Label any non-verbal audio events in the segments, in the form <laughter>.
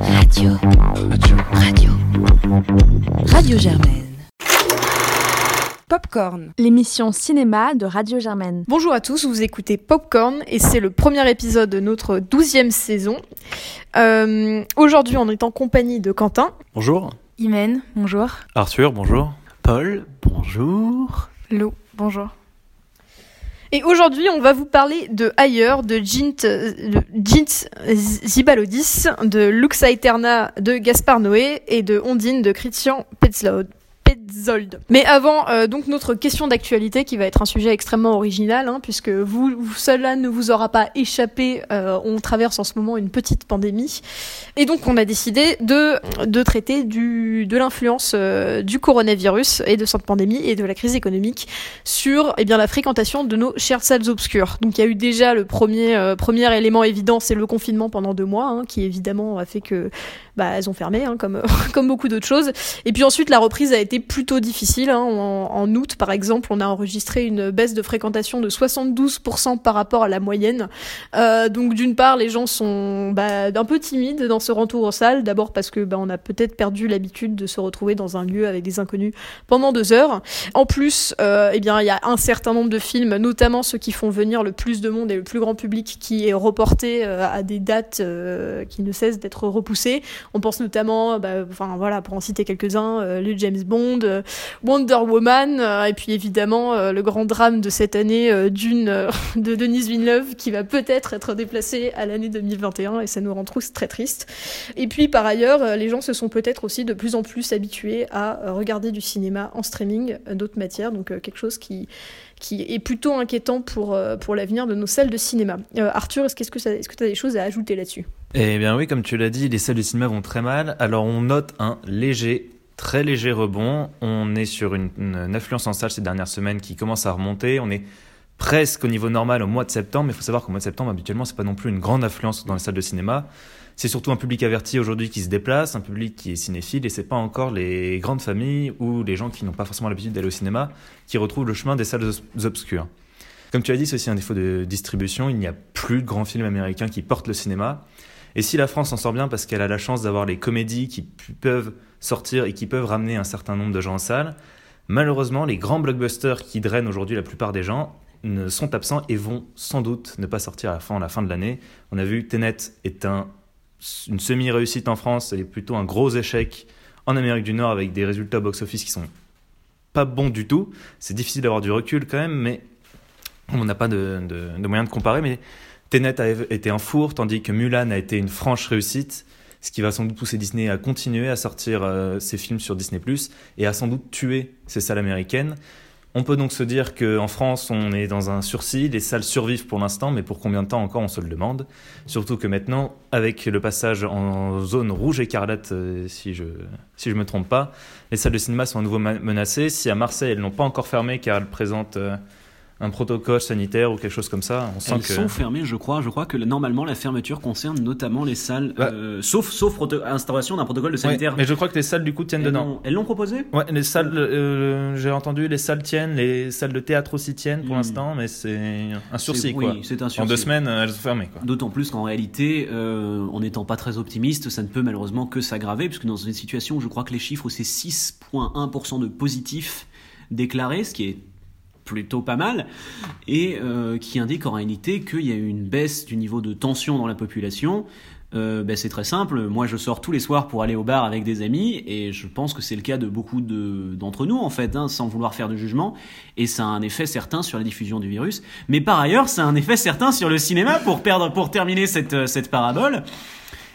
Radio. Radio. Radio. Radio Germaine. Popcorn, l'émission cinéma de Radio Germaine. Bonjour à tous, vous écoutez Popcorn et c'est le premier épisode de notre douzième saison. Euh, Aujourd'hui, on est en compagnie de Quentin. Bonjour. Imen, bonjour. Arthur, bonjour. Paul, bonjour. Lou, bonjour. Et aujourd'hui, on va vous parler de Ailleurs, de Jint, de Jint Zibalodis, de Lux Aeterna de Gaspard Noé et de Ondine de Christian Petzold. Petzold. Mais avant, euh, donc notre question d'actualité qui va être un sujet extrêmement original, hein, puisque vous, vous- cela ne vous aura pas échappé. euh, on traverse en ce moment une petite pandémie, et donc on a décidé de de traiter du de l'influence euh, du coronavirus et de cette pandémie et de la crise économique sur eh bien la fréquentation de nos chères salles obscures. Donc il y a eu déjà le premier euh, premier élément évident, c'est le confinement pendant deux mois, hein, qui évidemment a fait que bah elles ont fermé, hein, comme <laughs> comme beaucoup d'autres choses. Et puis ensuite la reprise a été plutôt difficile. hein. En, en août par exemple, on a enregistré une baisse de fréquentation de 72% par rapport à la moyenne. Euh, donc d'une part les gens sont bah, un peu timides dans ce retour aux salles. D'abord parce que bah, on a peut-être perdu l'habitude de se retrouver dans un lieu avec des inconnus pendant deux heures. En plus, euh, eh bien, il y a un certain nombre de films, notamment ceux qui font venir le plus de monde et le plus grand public, qui est reporté euh, à des dates euh, qui ne cessent d'être repoussées. On pense notamment, bah, voilà, pour en citer quelques-uns, le James Bond, Wonder Woman, euh, et puis évidemment euh, le grand drame de cette année euh, Dune <laughs> de Denise Villeneuve, qui va peut-être être déplacé à l'année 2021, et ça nous rend tous très tristes. Et puis par ailleurs, les gens se sont peut-être aussi de plus en plus habitués à regarder du cinéma en streaming d'autres matières, donc quelque chose qui, qui est plutôt inquiétant pour, pour l'avenir de nos salles de cinéma. Arthur, est-ce que tu as des choses à ajouter là-dessus? Eh bien oui, comme tu l'as dit, les salles de cinéma vont très mal. Alors on note un léger, très léger rebond. On est sur une, une affluence en salle ces dernières semaines qui commence à remonter. On est presque au niveau normal au mois de septembre, mais il faut savoir qu'au mois de septembre, habituellement, c'est pas non plus une grande affluence dans les salles de cinéma. C'est surtout un public averti aujourd'hui qui se déplace, un public qui est cinéphile, et c'est pas encore les grandes familles ou les gens qui n'ont pas forcément l'habitude d'aller au cinéma qui retrouvent le chemin des salles obs- obscures. Comme tu as dit, c'est aussi un défaut de distribution. Il n'y a plus de grands films américains qui portent le cinéma. Et si la France en sort bien parce qu'elle a la chance d'avoir les comédies qui peuvent sortir et qui peuvent ramener un certain nombre de gens en salle, malheureusement, les grands blockbusters qui drainent aujourd'hui la plupart des gens sont absents et vont sans doute ne pas sortir à la fin, la fin de l'année. On a vu Tenet est un, une semi-réussite en France et plutôt un gros échec en Amérique du Nord avec des résultats box-office qui sont pas bons du tout. C'est difficile d'avoir du recul quand même, mais on n'a pas de, de, de moyen de comparer. Mais Tenet a été un four, tandis que Mulan a été une franche réussite, ce qui va sans doute pousser Disney à continuer à sortir euh, ses films sur Disney+, et à sans doute tuer ces salles américaines. On peut donc se dire qu'en France, on est dans un sursis, les salles survivent pour l'instant, mais pour combien de temps encore, on se le demande. Surtout que maintenant, avec le passage en zone rouge écarlate, euh, si je si je me trompe pas, les salles de cinéma sont à nouveau menacées. Si à Marseille, elles n'ont pas encore fermé car elles présentent euh, un protocole sanitaire ou quelque chose comme ça, on sent Elles que... sont fermées, je crois. Je crois que normalement la fermeture concerne notamment les salles, Ouais. euh, sauf sauf proto- instauration d'un protocole de Ouais, sanitaire. mais je crois que les salles du coup tiennent elles dedans. elles l'ont proposé? Ouais, les salles, euh, j'ai entendu, les salles tiennent, les salles de théâtre aussi tiennent pour Hmm. l'instant, mais c'est un sursis quoi. Oui, c'est un En sursis. deux semaines, elles sont fermées quoi. D'autant plus qu'en réalité, euh, en n'étant pas très optimiste, ça ne peut malheureusement que s'aggraver, puisque dans une situation où je crois que les chiffres, c'est 6,1% de positifs déclarés, ce qui est plutôt pas mal, et euh, qui indique en réalité qu'il y a eu une baisse du niveau de tension dans la population. Euh, ben, c'est très simple, moi je sors tous les soirs pour aller au bar avec des amis, et je pense que c'est le cas de beaucoup de- d'entre nous en fait, hein, sans vouloir faire de jugement, et ça a un effet certain sur la diffusion du virus, mais par ailleurs ça a un effet certain sur le cinéma pour, perdre, pour terminer cette, euh, cette parabole.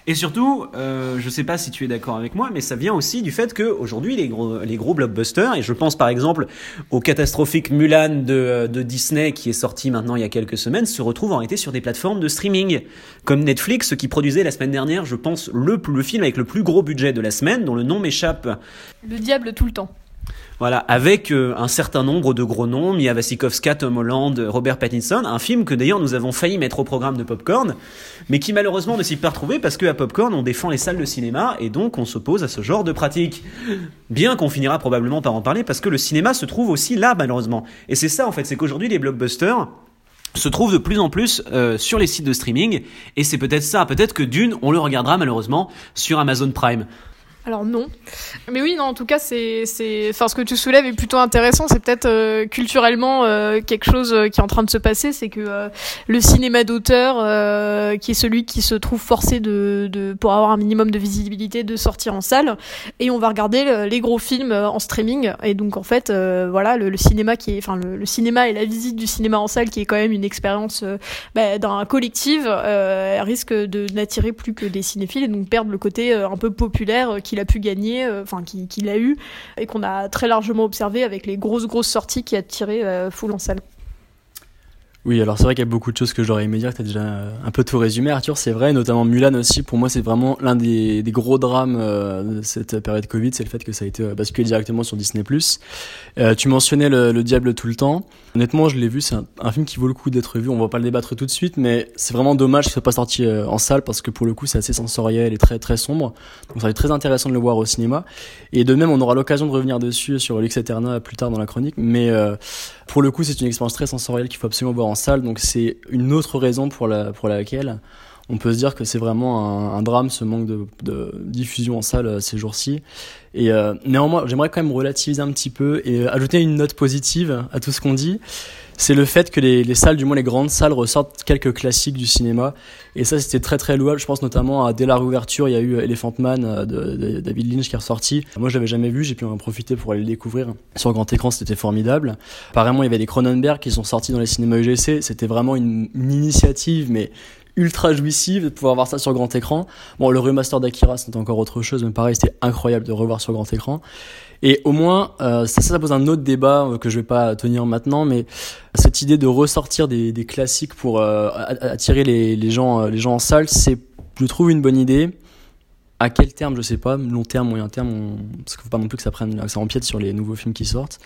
Et surtout, euh, je sais pas si tu es d'accord avec moi, mais ça vient aussi du fait que aujourd'hui les gros, les gros blockbusters, et je pense par exemple au catastrophique Mulan de, de Disney qui est sorti maintenant il y a quelques semaines, se retrouvent en réalité sur des plateformes de streaming, comme Netflix qui produisait la semaine dernière, je pense, le, le film avec le plus gros budget de la semaine, dont le nom m'échappe. Le diable tout le temps. Voilà, avec euh, un certain nombre de gros noms, Mia Wasikowska, Tom Holland, Robert Pattinson, un film que d'ailleurs nous avons failli mettre au programme de Popcorn, mais qui malheureusement ne s'y pas retrouvé parce qu'à Popcorn on défend les salles de cinéma et donc on s'oppose à ce genre de pratique. Bien qu'on finira probablement par en parler parce que le cinéma se trouve aussi là malheureusement. Et c'est ça en fait, c'est qu'aujourd'hui les blockbusters, se trouve de plus en plus euh, sur les sites de streaming et c'est peut-être ça, peut-être que d'une on le regardera malheureusement sur Amazon Prime. Alors non. Mais oui, non, en tout cas, c'est, c'est, enfin, ce que tu soulèves est plutôt intéressant. C'est peut-être euh, culturellement euh, quelque chose euh, qui est en train de se passer, c'est que le cinéma d'auteur, qui est celui qui se trouve forcé de, de, pour avoir un minimum de visibilité, de sortir en salle, et on va regarder les gros films en streaming. Et donc en fait, voilà, le, cinéma qui est, enfin, le, cinéma et la visite du cinéma en salle, qui est quand même une expérience bah, d'un collectif, risque de n'attirer plus que des cinéphiles et donc perdre le côté un peu populaire qui qu'il a pu gagner, euh, enfin qu'il a eu, et qu'on a très largement observé avec les grosses grosses sorties qui a tiré euh, full en salle. Oui, alors c'est vrai qu'il y a beaucoup de choses que j'aurais aimé dire, que tu as déjà euh, un peu tout résumé, Arthur, c'est vrai, notamment Mulan aussi, pour moi c'est vraiment l'un des, gros drames euh, de cette période Covid, c'est le fait que ça a été euh, basculé directement sur Disney+. Euh, tu mentionnais le, le, Diable tout le temps, honnêtement je l'ai vu, c'est un, film qui vaut le coup d'être vu, on va pas le débattre tout de suite, mais c'est vraiment dommage qu'il soit pas sorti en salle, parce que pour le coup c'est assez sensoriel et très très sombre, donc ça va être très intéressant de le voir au cinéma, et de même on aura l'occasion de revenir dessus sur Lux Eterna plus tard dans la chronique, mais pour le coup c'est une expérience très sensorielle qu'il faut absolument voir en salle, donc c'est une autre raison pour, la, pour laquelle on peut se dire que c'est vraiment un, drame ce manque de, de, diffusion en salle euh, ces jours-ci. Et euh, néanmoins, j'aimerais quand même relativiser un petit peu et ajouter une note positive à tout ce qu'on dit c'est le fait que les, les, salles, du moins les grandes salles, ressortent quelques classiques du cinéma. Et ça, c'était très très louable. Je pense notamment à dès la réouverture, il y a eu Elephant Man euh, de, de, David Lynch qui est ressorti. Moi, je l'avais jamais vu, j'ai pu en profiter pour aller le découvrir. Sur grand écran, c'était formidable. Apparemment, il y avait des Cronenberg qui sont sortis dans les cinémas UGC. C'était vraiment une, une initiative, mais ultra jouissive de pouvoir voir ça sur grand écran. Bon, le remaster d'Akira, c'était encore autre chose, mais pareil, c'était incroyable de revoir sur grand écran. Et au moins, euh, ça, ça pose un autre débat euh, que je vais pas tenir maintenant, mais cette idée de ressortir des, classiques pour euh, attirer les, gens, les gens en salle, c'est, je trouve, une bonne idée. À quel terme, je sais pas, long terme, moyen terme, parce qu'il faut pas non plus que ça prenne, que ça empiète sur les nouveaux films qui sortent.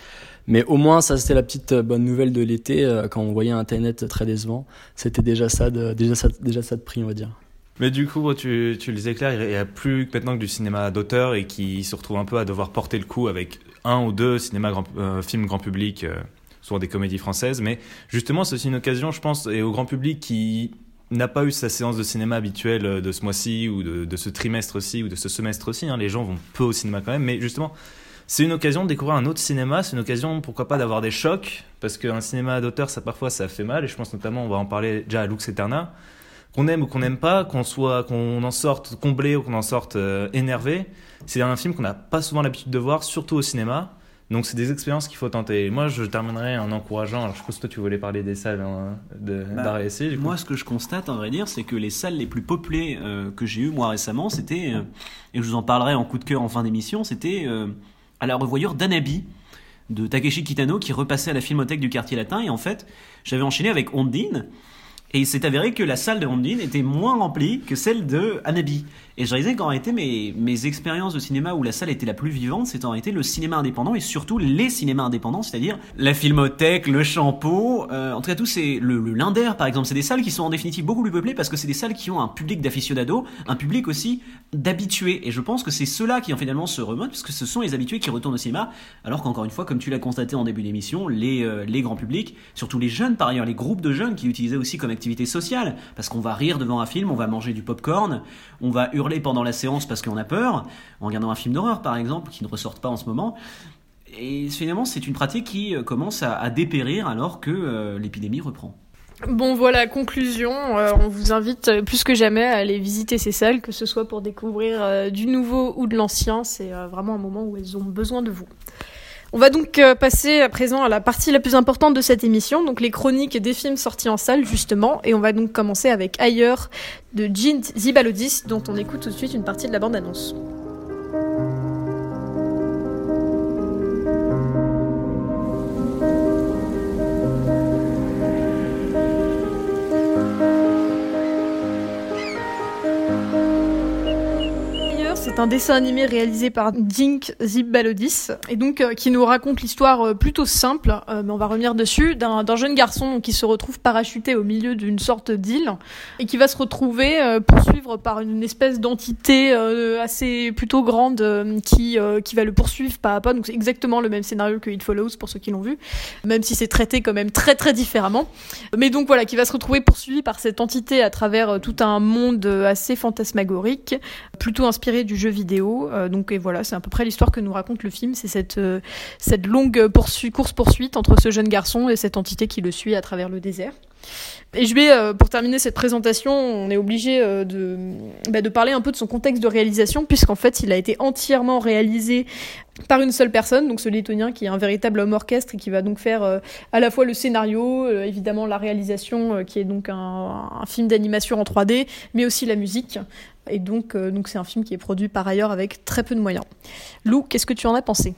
Mais au moins, ça c'était la petite bonne nouvelle de l'été quand on voyait Internet très décevant. C'était déjà ça, de, déjà ça, déjà ça de prix, on va dire. Mais du coup, tu, tu le éclaires, il n'y a plus maintenant que du cinéma d'auteur et qui se retrouve un peu à devoir porter le coup avec un ou deux cinémas grand, euh, films grand public, euh, souvent des comédies françaises. Mais justement, c'est aussi une occasion, je pense, et au grand public qui n'a pas eu sa séance de cinéma habituelle euh, de ce mois-ci ou de, ce trimestre-ci ou de ce semestre aussi. Hein. Les gens vont peu au cinéma quand même, mais justement, c'est une occasion de découvrir un autre cinéma. C'est une occasion, pourquoi pas, d'avoir des chocs, parce qu'un cinéma d'auteur, ça parfois, ça fait mal. Et je pense notamment, on va en parler déjà à Lux Eterna qu'on aime ou qu'on n'aime pas, qu'on soit, qu'on en sorte comblé ou qu'on en sorte euh, énervé, c'est un film qu'on n'a pas souvent l'habitude de voir, surtout au cinéma. Donc c'est des expériences qu'il faut tenter. moi, je terminerai en encourageant. Alors je suppose que toi tu voulais parler des salles hein, de bah, Moi, ce que je constate, en vrai dire, c'est que les salles les plus peuplées euh, que j'ai eues moi récemment, c'était euh, et je vous en parlerai en coup de cœur en fin d'émission, c'était euh, à la revoyure d'Anabi de Takeshi Kitano qui repassait à la Filmothèque du quartier latin et en fait j'avais enchaîné avec Ondine et il s'est avéré que la salle de Ondine était moins remplie que celle de Anabi. Et je réalisais qu'en réalité, mes, mes expériences de cinéma où la salle était la plus vivante, c'était en réalité le cinéma indépendant et surtout les cinémas indépendants, c'est-à-dire la Filmothèque, le Champeau, en tout cas tout c'est le, le, Linder par exemple. C'est des salles qui sont en définitive beaucoup plus peuplées parce que c'est des salles qui ont un public d'aficionados, un public aussi d'habitués. Et je pense que c'est ceux-là qui en finalement se remontent parce que ce sont les habitués qui retournent au cinéma. Alors qu'encore une fois, comme tu l'as constaté en début d'émission, les, euh, les grands publics, surtout les jeunes par ailleurs, les groupes de jeunes qui l'utilisaient aussi comme activité sociale, parce qu'on va rire devant un film, on va manger du popcorn, on va hurler pendant la séance parce qu'on a peur, en regardant un film d'horreur par exemple, qui ne ressortent pas en ce moment. Et finalement, c'est une pratique qui euh, commence à, dépérir alors que euh, l'épidémie reprend. Bon voilà, conclusion, euh, on vous invite plus que jamais à aller visiter ces salles, que ce soit pour découvrir du nouveau ou de l'ancien, c'est vraiment un moment où elles ont besoin de vous. On va donc euh, passer à présent à la partie la plus importante de cette émission, donc les chroniques des films sortis en salle justement, et on va donc commencer avec Ailleurs de Jean Zibalodis, dont on écoute tout de suite une partie de la bande-annonce. C'est un dessin animé réalisé par Dink Zibalodis et donc euh, qui nous raconte l'histoire euh, plutôt simple, euh, mais on va revenir dessus, d'un jeune garçon qui se retrouve parachuté au milieu d'une sorte d'île et qui va se retrouver poursuivre par une espèce d'entité assez plutôt grande qui qui va le poursuivre pas à pas. Donc c'est exactement le même scénario que It Follows pour ceux qui l'ont vu, même si c'est traité quand même très très différemment. Mais donc voilà, qui va se retrouver poursuivi par cette entité à travers tout un monde assez fantasmagorique, plutôt inspiré du jeu vidéo. Euh, donc et voilà, c'est à peu près l'histoire que nous raconte le film. C'est cette euh, cette longue poursuite, course poursuite entre ce jeune garçon et cette entité qui le suit à travers le désert. Et je vais, euh, pour terminer cette présentation, on est obligé de, bah, de parler un peu de son contexte de réalisation, puisqu'en fait, il a été entièrement réalisé par une seule personne, donc ce lettonien qui est un véritable homme orchestre et qui va donc faire à la fois le scénario, évidemment la réalisation, qui est donc un film d'animation en 3D, mais aussi la musique. Et donc, euh, donc c'est un film qui est produit par ailleurs avec très peu de moyens. Lou, qu'est-ce que tu en as pensé?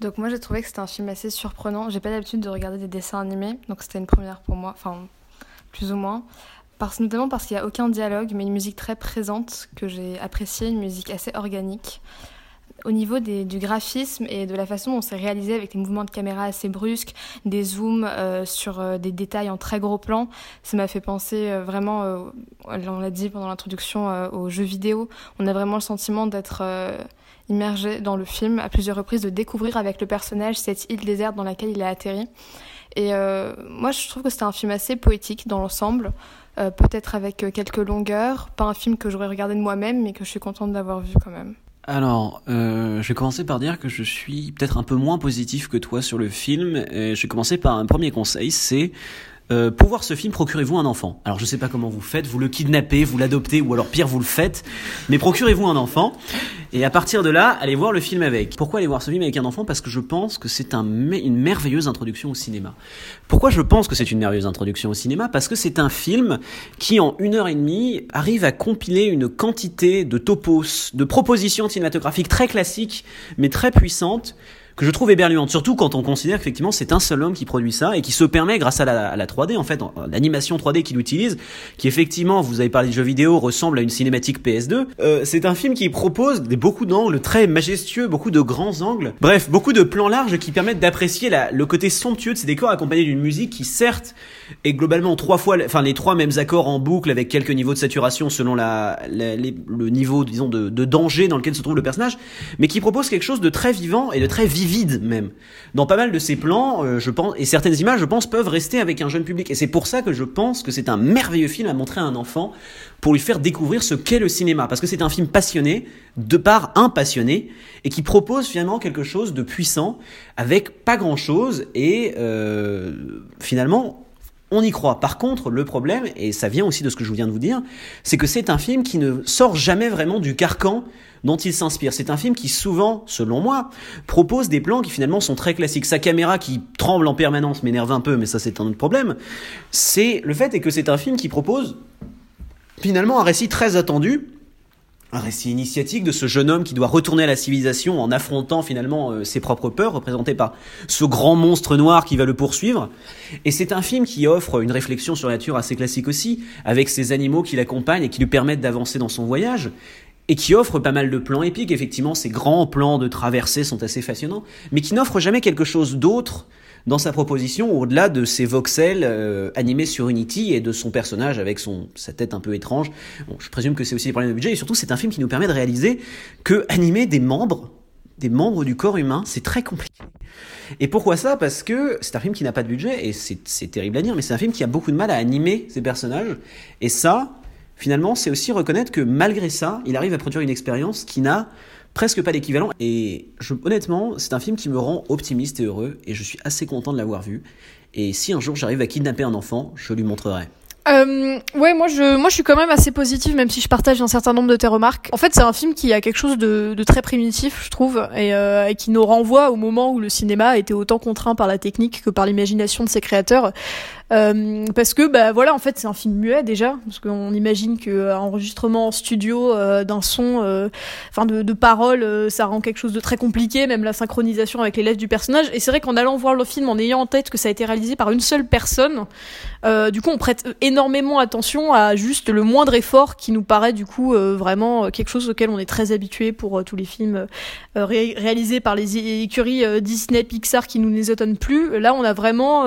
Donc moi j'ai trouvé que c'était un film assez surprenant. J'ai pas l'habitude de regarder des dessins animés, donc c'était une première pour moi, enfin plus ou moins. Parce, notamment parce qu'il n'y a aucun dialogue, mais une musique très présente que j'ai appréciée, une musique assez organique. Au niveau du graphisme et de la façon dont c'est réalisé avec des mouvements de caméra assez brusques, des zooms euh, sur euh, des détails en très gros plans, ça m'a fait penser euh, vraiment, on l'a dit pendant l'introduction, aux jeux vidéo. On a vraiment le sentiment d'être immergé dans le film à plusieurs reprises, de découvrir avec le personnage cette île déserte dans laquelle il a atterri. Et moi, je trouve que c'était un film assez poétique dans l'ensemble, peut-être avec quelques longueurs. Pas un film que j'aurais regardé de moi-même, mais que je suis contente d'avoir vu quand même. Alors, euh, je vais commencer par dire que je suis peut-être un peu moins positif que toi sur le film. Et je vais commencer par un premier conseil, c'est euh, pour voir ce film, procurez-vous un enfant. Alors je sais pas comment vous faites, vous le kidnappez, vous l'adoptez, ou alors pire, vous le faites, mais procurez-vous un enfant. Et à partir de là, allez voir le film avec. Pourquoi aller voir ce film avec un enfant? Parce que je pense que c'est un, une merveilleuse introduction au cinéma. Pourquoi je pense que c'est une merveilleuse introduction au cinéma? Parce que c'est un film qui, en une heure et demie, arrive à compiler une quantité de topos, de propositions cinématographiques très classiques, mais très puissantes, que je trouve éberluante, surtout quand on considère qu'effectivement c'est un seul homme qui produit ça et qui se permet, grâce à la, à la 3D, en fait, l'animation 3D qu'il utilise, qui effectivement, vous avez parlé de jeux vidéo, ressemble à une cinématique PS2. Euh, c'est un film qui propose des, beaucoup d'angles très majestueux, beaucoup de grands angles, bref, beaucoup de plans larges qui permettent d'apprécier le côté somptueux de ces décors accompagnés d'une musique qui certes est globalement trois fois, enfin les trois mêmes accords en boucle avec quelques niveaux de saturation selon la, la- le niveau, disons, de, de danger dans lequel se trouve le personnage, mais qui propose quelque chose de très vivant et de très vivide même. Dans pas mal de ces plans, euh, je pense, et certaines images, je pense, peuvent rester avec un jeune public. Et c'est pour ça que je pense que c'est un merveilleux film à montrer à un enfant pour lui faire découvrir ce qu'est le cinéma. Parce que c'est un film passionné, de par un passionné, et qui propose finalement quelque chose de puissant, avec pas grand chose, et euh, finalement, on y croit. Par contre, le problème, et ça vient aussi de ce que je viens de vous dire, c'est que c'est un film qui ne sort jamais vraiment du carcan dont il s'inspire. C'est un film qui souvent, selon moi, propose des plans qui finalement sont très classiques. Sa caméra qui tremble en permanence m'énerve un peu, mais ça c'est un autre problème. C'est le fait est que c'est un film qui propose finalement un récit très attendu. Un récit initiatique de ce jeune homme qui doit retourner à la civilisation en affrontant finalement euh, ses propres peurs, représenté par ce grand monstre noir qui va le poursuivre. Et c'est un film qui offre une réflexion sur la nature assez classique aussi, avec ces animaux qui l'accompagnent et qui lui permettent d'avancer dans son voyage et qui offre pas mal de plans épiques. Effectivement, ces grands plans de traversée sont assez fascinants, mais qui n'offre jamais quelque chose d'autre dans sa proposition au-delà de ses voxels euh, animés sur Unity et de son personnage avec son sa tête un peu étrange. Bon, je présume que c'est aussi des problèmes de budget et surtout c'est un film qui nous permet de réaliser que animer des membres des membres du corps humain, c'est très compliqué. Et pourquoi ça? Parce que c'est un film qui n'a pas de budget, et c'est terrible à dire, mais c'est un film qui a beaucoup de mal à animer ses personnages. Et ça, finalement, c'est aussi reconnaître que malgré ça, il arrive à produire une expérience qui n'a presque pas d'équivalent. Et honnêtement, c'est un film qui me rend optimiste et heureux, et je suis assez content de l'avoir vu. Et si un jour j'arrive à kidnapper un enfant, je lui montrerai. Euh, ouais, moi je, moi je suis quand même assez positive, même si je partage un certain nombre de tes remarques. En fait, c'est un film qui a quelque chose de, de très primitif, je trouve, et, euh, et qui nous renvoie au moment où le cinéma était autant contraint par la technique que par l'imagination de ses créateurs. Euh, parce que bah voilà, en fait, c'est un film muet déjà, parce qu'on imagine que euh, enregistrement en studio euh, d'un son, enfin de, de paroles, ça rend quelque chose de très compliqué, même la synchronisation avec les lèvres du personnage. Et c'est vrai qu'en allant voir le film, en ayant en tête que ça a été réalisé par une seule personne, du coup, on prête énormément attention à juste le moindre effort qui nous paraît du coup vraiment quelque chose auquel on est très habitué pour tous les films ré- réalisés par les écuries Disney, Pixar qui nous les étonnent plus. Là, on a vraiment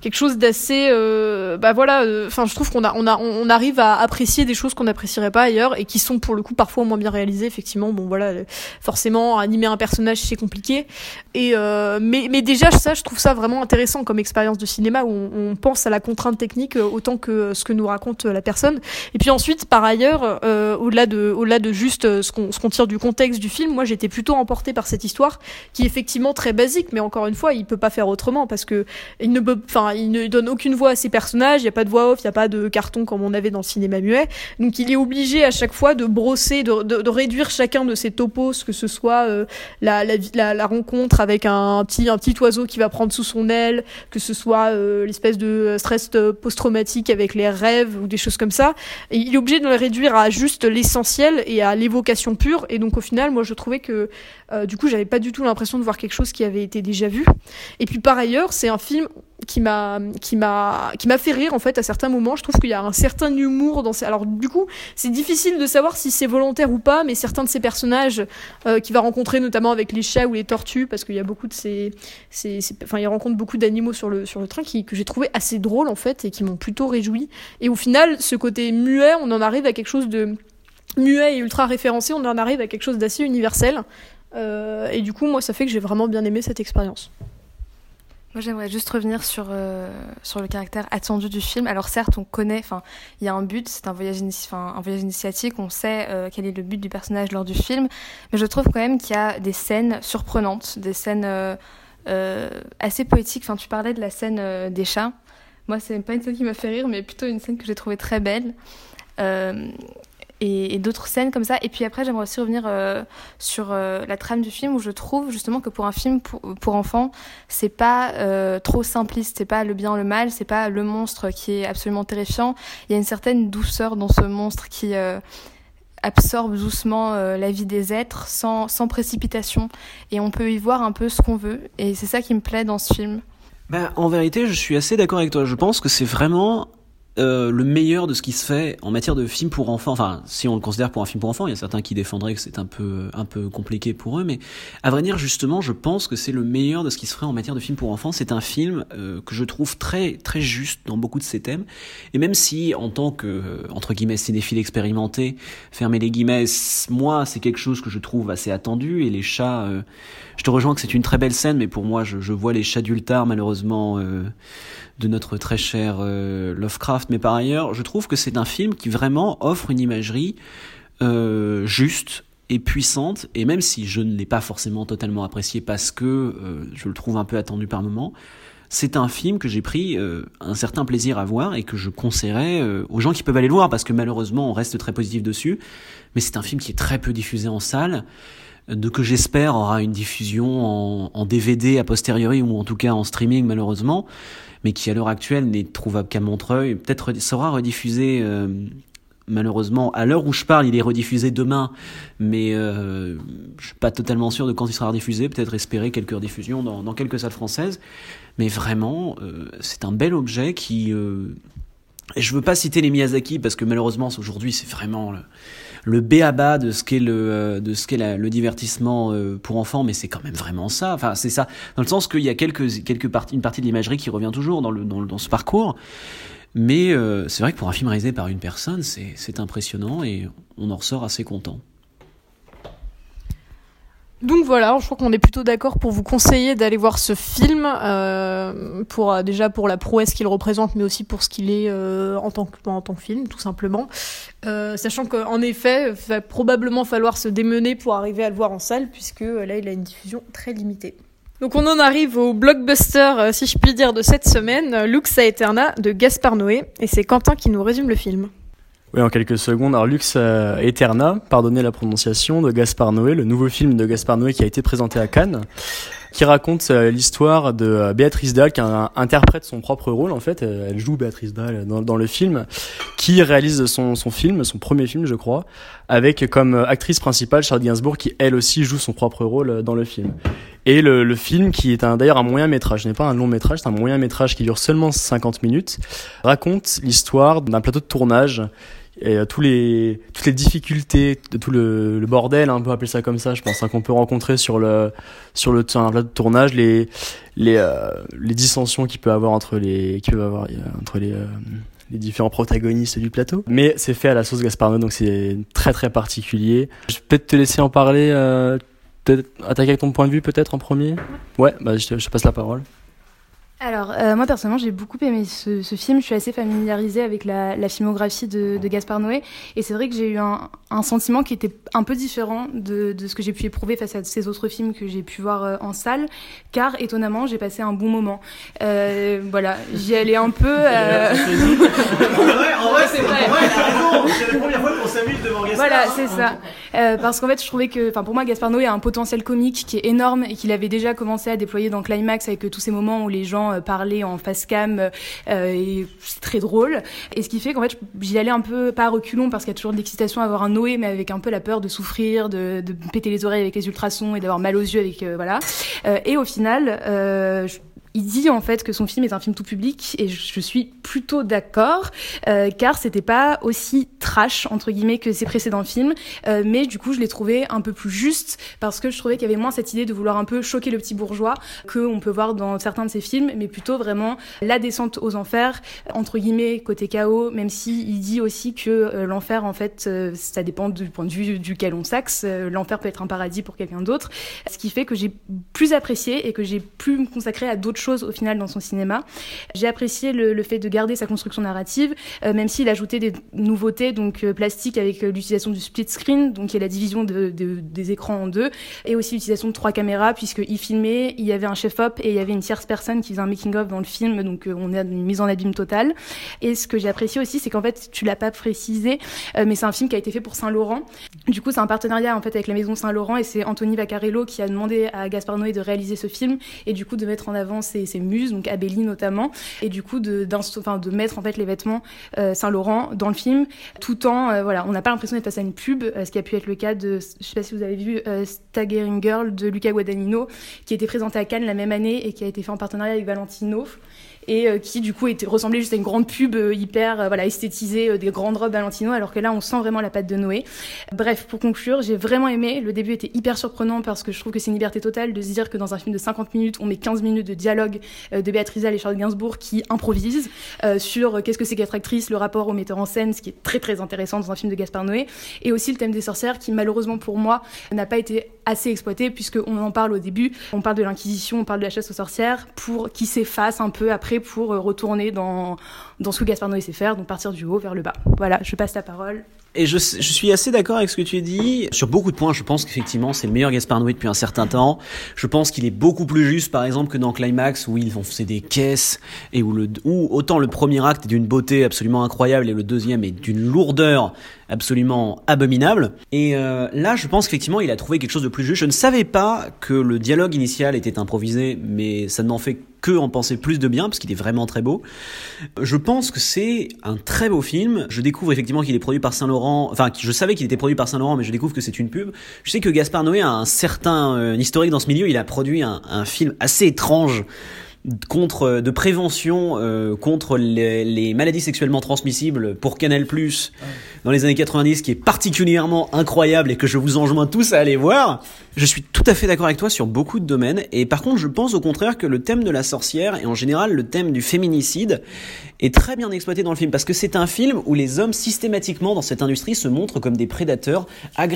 quelque chose d'assez, euh, bah voilà. Enfin, je trouve qu'on a, on a, on arrive à apprécier des choses qu'on n'apprécierait pas ailleurs et qui sont pour le coup parfois moins bien réalisées. Effectivement, bon voilà, euh, forcément animer un personnage c'est compliqué. Et euh, mais, mais déjà ça, je trouve ça vraiment intéressant comme expérience de cinéma où on, pense à la contrainte technique euh, autant que ce que nous raconte euh, la personne. Et puis ensuite, par ailleurs, euh, au-delà de, au-delà de juste euh, ce qu'on, ce qu'on tire du contexte du film, moi j'étais plutôt emportée par cette histoire qui est effectivement très basique, mais encore une fois, il peut pas faire autrement parce que il ne peut, enfin, donne aucune voix à ses personnages, il y a pas de voix off, il y a pas de carton comme on avait dans le cinéma muet, donc il est obligé à chaque fois de brosser, de, réduire chacun de ses topos, que ce soit euh, la, rencontre avec un petit, oiseau qui va prendre sous son aile, que ce soit euh, l'espèce de stress euh, post-traumatique avec les rêves ou des choses comme ça. Et il est obligé de le réduire à juste l'essentiel et à l'évocation pure. Et donc au final, moi je trouvais que du coup j'avais pas du tout l'impression de voir quelque chose qui avait été déjà vu. Et puis par ailleurs, c'est un film qui m'a qui m'a qui m'a fait rire en fait à certains moments. Je trouve qu'il y a un certain humour dans ces alors du coup c'est difficile de savoir si c'est volontaire ou pas mais certains de ces personnages euh, qu'il va rencontrer notamment avec les chats ou les tortues parce qu'il y a beaucoup de ces, ces, enfin il rencontre beaucoup d'animaux sur le sur le train qui que j'ai trouvé assez drôle en fait et qui m'ont plutôt réjoui. Et au final ce côté muet on en arrive à quelque chose de muet et ultra référencé on en arrive à quelque chose d'assez universel. Euh, et du coup moi ça fait que j'ai vraiment bien aimé cette expérience Moi, j'aimerais juste revenir sur, euh, sur le caractère attendu du film. Alors, certes, on connaît, enfin, il y a un but, c'est un voyage, un voyage initiatique, on sait euh, quel est le but du personnage lors du film, mais je trouve quand même qu'il y a des scènes surprenantes, des scènes euh, assez poétiques. Enfin, tu parlais de la scène des chats. Moi, c'est pas une scène qui m'a fait rire, mais plutôt une scène que j'ai trouvée très belle. Et, d'autres scènes comme ça. Et puis après, j'aimerais aussi revenir euh, sur euh, la trame du film où je trouve justement que pour un film pour, pour enfants, c'est pas euh, trop simpliste, c'est pas le bien, le mal, c'est pas le monstre qui est absolument terrifiant. Il y a une certaine douceur dans ce monstre qui absorbe doucement la vie des êtres sans, sans précipitation. Et on peut y voir un peu ce qu'on veut. Et c'est ça qui me plaît dans ce film. Bah, en vérité, je suis assez d'accord avec toi. Je pense que c'est vraiment euh, le meilleur de ce qui se fait en matière de film pour enfants. Enfin, si on le considère pour un film pour enfants, il y a certains qui défendraient que c'est un peu un peu compliqué pour eux, mais à vrai dire, justement, je pense que c'est le meilleur de ce qui se ferait en matière de film pour enfants. C'est un film euh, que je trouve très très juste dans beaucoup de ses thèmes. Et même si, en tant que euh, entre guillemets cinéphile expérimenté, fermer les guillemets, moi, c'est quelque chose que je trouve assez attendu. Et les chats, je te rejoins que c'est une très belle scène, mais pour moi, je, je vois les chats d'Ultar malheureusement. De notre très cher euh, Lovecraft, mais par ailleurs, je trouve que c'est un film qui vraiment offre une imagerie euh, juste et puissante, et même si je ne l'ai pas forcément totalement apprécié parce que euh, je le trouve un peu attendu par moment, c'est un film que j'ai pris un certain plaisir à voir et que je conseillerais aux gens qui peuvent aller le voir parce que malheureusement on reste très positif dessus, mais c'est un film qui est très peu diffusé en salle de que j'espère aura une diffusion en DVD a posteriori ou en tout cas en streaming malheureusement, mais qui à l'heure actuelle n'est trouvable qu'à Montreuil. Peut-être sera rediffusé euh, malheureusement à l'heure où je parle, il est rediffusé demain, mais euh, je suis pas totalement sûr de quand il sera rediffusé. Peut-être espérer quelques rediffusions dans, quelques salles françaises, mais vraiment euh, c'est un bel objet qui euh, je veux pas citer les Miyazaki parce que malheureusement aujourd'hui c'est vraiment le béaba de ce qu'est le euh, de ce qu'est le divertissement euh, pour enfants mais c'est quand même vraiment ça. Enfin c'est ça. Dans le sens qu'il y a quelques quelques parties une partie de l'imagerie qui revient toujours dans le dans, dans ce parcours. Mais euh, c'est vrai que pour un film réalisé par une personne c'est impressionnant et on en ressort assez content Donc voilà, je crois qu'on est plutôt d'accord pour vous conseiller d'aller voir ce film, euh, euh, déjà pour la prouesse qu'il représente, mais aussi pour ce qu'il est euh, en, tant que, film, tout simplement. Sachant qu'en effet, il va probablement falloir se démener pour arriver à le voir en salle, puisque là, il a une diffusion très limitée. Donc on en arrive au blockbuster, si je puis dire, de cette semaine, Lux Aeterna de Gaspard Noé, et c'est Quentin qui nous résume le film. Oui, en quelques secondes. Alors, Lux euh, Eterna, pardonnez la prononciation, de Gaspard Noé, le nouveau film de Gaspard Noé qui a été présenté à Cannes, qui raconte euh, l'histoire de euh, Béatrice Dalle, qui interprète son propre rôle, en fait. Elle joue Béatrice Dalle dans, le film, qui réalise son, son film, son premier film, je crois, avec comme actrice principale Charlotte Gainsbourg, qui elle aussi joue son propre rôle dans le film. Et le, le film, qui est d'ailleurs un moyen métrage, ce n'est pas un long métrage, c'est un moyen métrage qui dure seulement 50 minutes, raconte l'histoire d'un plateau de tournage et euh, tous les toutes les difficultés de tout le, le bordel hein, on peut appeler ça comme ça je pense hein, qu'on peut rencontrer sur le sur le plateau de tournage les les euh, les dissensions qu'il peut avoir entre les qui peuvent avoir euh, entre les euh, les différents protagonistes du plateau. Mais c'est fait à la sauce Gaspard Noé donc c'est très très particulier. Je vais peut-être te laisser en parler euh, peut-être attaquer avec ton point de vue peut-être en premier? Ouais bah je te, je te passe la parole Alors, euh, moi personnellement, j'ai beaucoup aimé ce, ce film. Je suis assez familiarisée avec la, la filmographie de, de Gaspard Noé. Et c'est vrai que j'ai eu un, un sentiment qui était un peu différent de, de ce que j'ai pu éprouver face à ces autres films que j'ai pu voir euh, en salle. Car, étonnamment, j'ai passé un bon moment. Euh, voilà, j'y allais un peu. euh, <laughs> en vrai, en vrai, c'est vrai. en vrai, il a raison. C'est la première fois qu'on s'amuse devant Gaspard. Voilà, c'est ça. Euh, parce qu'en fait, je trouvais que, enfin, pour moi, Gaspard Noé a un potentiel comique qui est énorme et qu'il avait déjà commencé à déployer dans Climax avec tous ces moments où les gens euh, parlaient en face cam euh, et c'est très drôle. Et ce qui fait qu'en fait, j'y allais un peu pas à reculons parce qu'il y a toujours de l'excitation à voir un Noé, mais avec un peu la peur de souffrir, de, péter les oreilles avec les ultrasons et d'avoir mal aux yeux avec, euh, voilà. Et au final, je- il dit en fait que son film est un film tout public et je, suis plutôt d'accord euh, car c'était pas aussi trash entre guillemets que ses précédents films. Euh, mais du coup je l'ai trouvé un peu plus juste parce que je trouvais qu'il y avait moins cette idée de vouloir un peu choquer le petit bourgeois que on peut voir dans certains de ses films mais plutôt vraiment la descente aux enfers entre guillemets côté chaos même si il dit aussi que euh, l'enfer en fait euh, ça dépend du point de vue duquel on s'axe l'enfer peut être un paradis pour quelqu'un d'autre ce qui fait que j'ai plus apprécié et que j'ai pu me consacrer à d'autres choses au final dans son cinéma. J'ai apprécié le, fait de garder sa construction narrative, euh, même s'il ajoutait des nouveautés, donc euh, plastiques avec euh, l'utilisation du split screen, donc qui est la division de, de- des écrans en deux, et aussi l'utilisation de trois caméras, puisqu'il filmait, il y avait un chef-op et il y avait une tierce personne qui faisait un making-of dans le film, donc euh, on à une mise en abîme totale. Et ce que j'ai apprécié aussi, c'est qu'en fait, tu l'as pas précisé, mais c'est un film qui a été fait pour Saint-Laurent. Du coup, c'est un partenariat en fait avec la maison Saint-Laurent et c'est Anthony Vaccarello qui a demandé à Gaspard Noé de réaliser ce film et du coup de mettre en avant ses, ses muses, donc Abélie notamment, et du coup de, de mettre en fait les vêtements euh, Saint-Laurent dans le film, tout en euh, voilà, on n'a pas l'impression d'être face à une pub, euh, ce qui a pu être le cas de, je sais pas si vous avez vu Staggering Girl de Luca Guadagnino, qui été présenté à Cannes la même année et qui a été fait en partenariat avec Valentino et euh, qui du coup était, ressemblait juste à une grande pub euh, hyper euh, voilà esthétisée des grandes robes Valentino alors que là on sent vraiment la patte de Noé. Bref, pour conclure, j'ai vraiment aimé. Le début était hyper surprenant parce que je trouve que c'est une liberté totale de se dire que dans un film de 50 minutes, on met 15 minutes de dialogue de Béatrice et Charles Gainsbourg qui improvisent sur qu'est-ce que c'est qu'être actrice, le rapport au metteur en scène, ce qui est très très intéressant dans un film de Gaspard Noé, et aussi le thème des sorcières qui malheureusement pour moi n'a pas été assez exploité puisqu'on en parle au début, on parle de l'inquisition, on parle de la chasse aux sorcières pour qui s'efface un peu après pour euh, retourner dans dans ce que Gaspard Noé sait faire, donc partir du haut vers le bas. Voilà, je passe la parole. Et je, suis assez d'accord avec ce que tu dis. Sur beaucoup de points, je pense qu'effectivement, c'est le meilleur Gaspard Noé depuis un certain temps. Je pense qu'il est beaucoup plus juste, par exemple, que dans Climax, où ils font c'est des caisses, et où, le, où autant le premier acte est d'une beauté absolument incroyable, et le deuxième est d'une lourdeur absolument abominable. Et euh, là, je pense qu'effectivement, il a trouvé quelque chose de plus juste. Je ne savais pas que le dialogue initial était improvisé, mais ça ne m'en fait que en penser plus de bien, parce qu'il est vraiment très beau. Je pense que c'est un très beau film. Je découvre effectivement qu'il est produit par Saint-Laurent. Enfin, je savais qu'il était produit par Saint-Laurent, mais je découvre que c'est une pub. Je sais que Gaspard Noé a un certain euh, historique dans ce milieu. Il a produit un, un film assez étrange contre de prévention euh, contre les, les maladies sexuellement transmissibles pour Canal+ dans les années 90 qui est particulièrement incroyable et que je vous enjoins tous à aller voir. Je suis tout à fait d'accord avec toi sur beaucoup de domaines et par contre je pense au contraire que le thème de la sorcière et en général le thème du féminicide est très bien exploité dans le film parce que c'est un film où les hommes systématiquement dans cette industrie se montrent comme des prédateurs,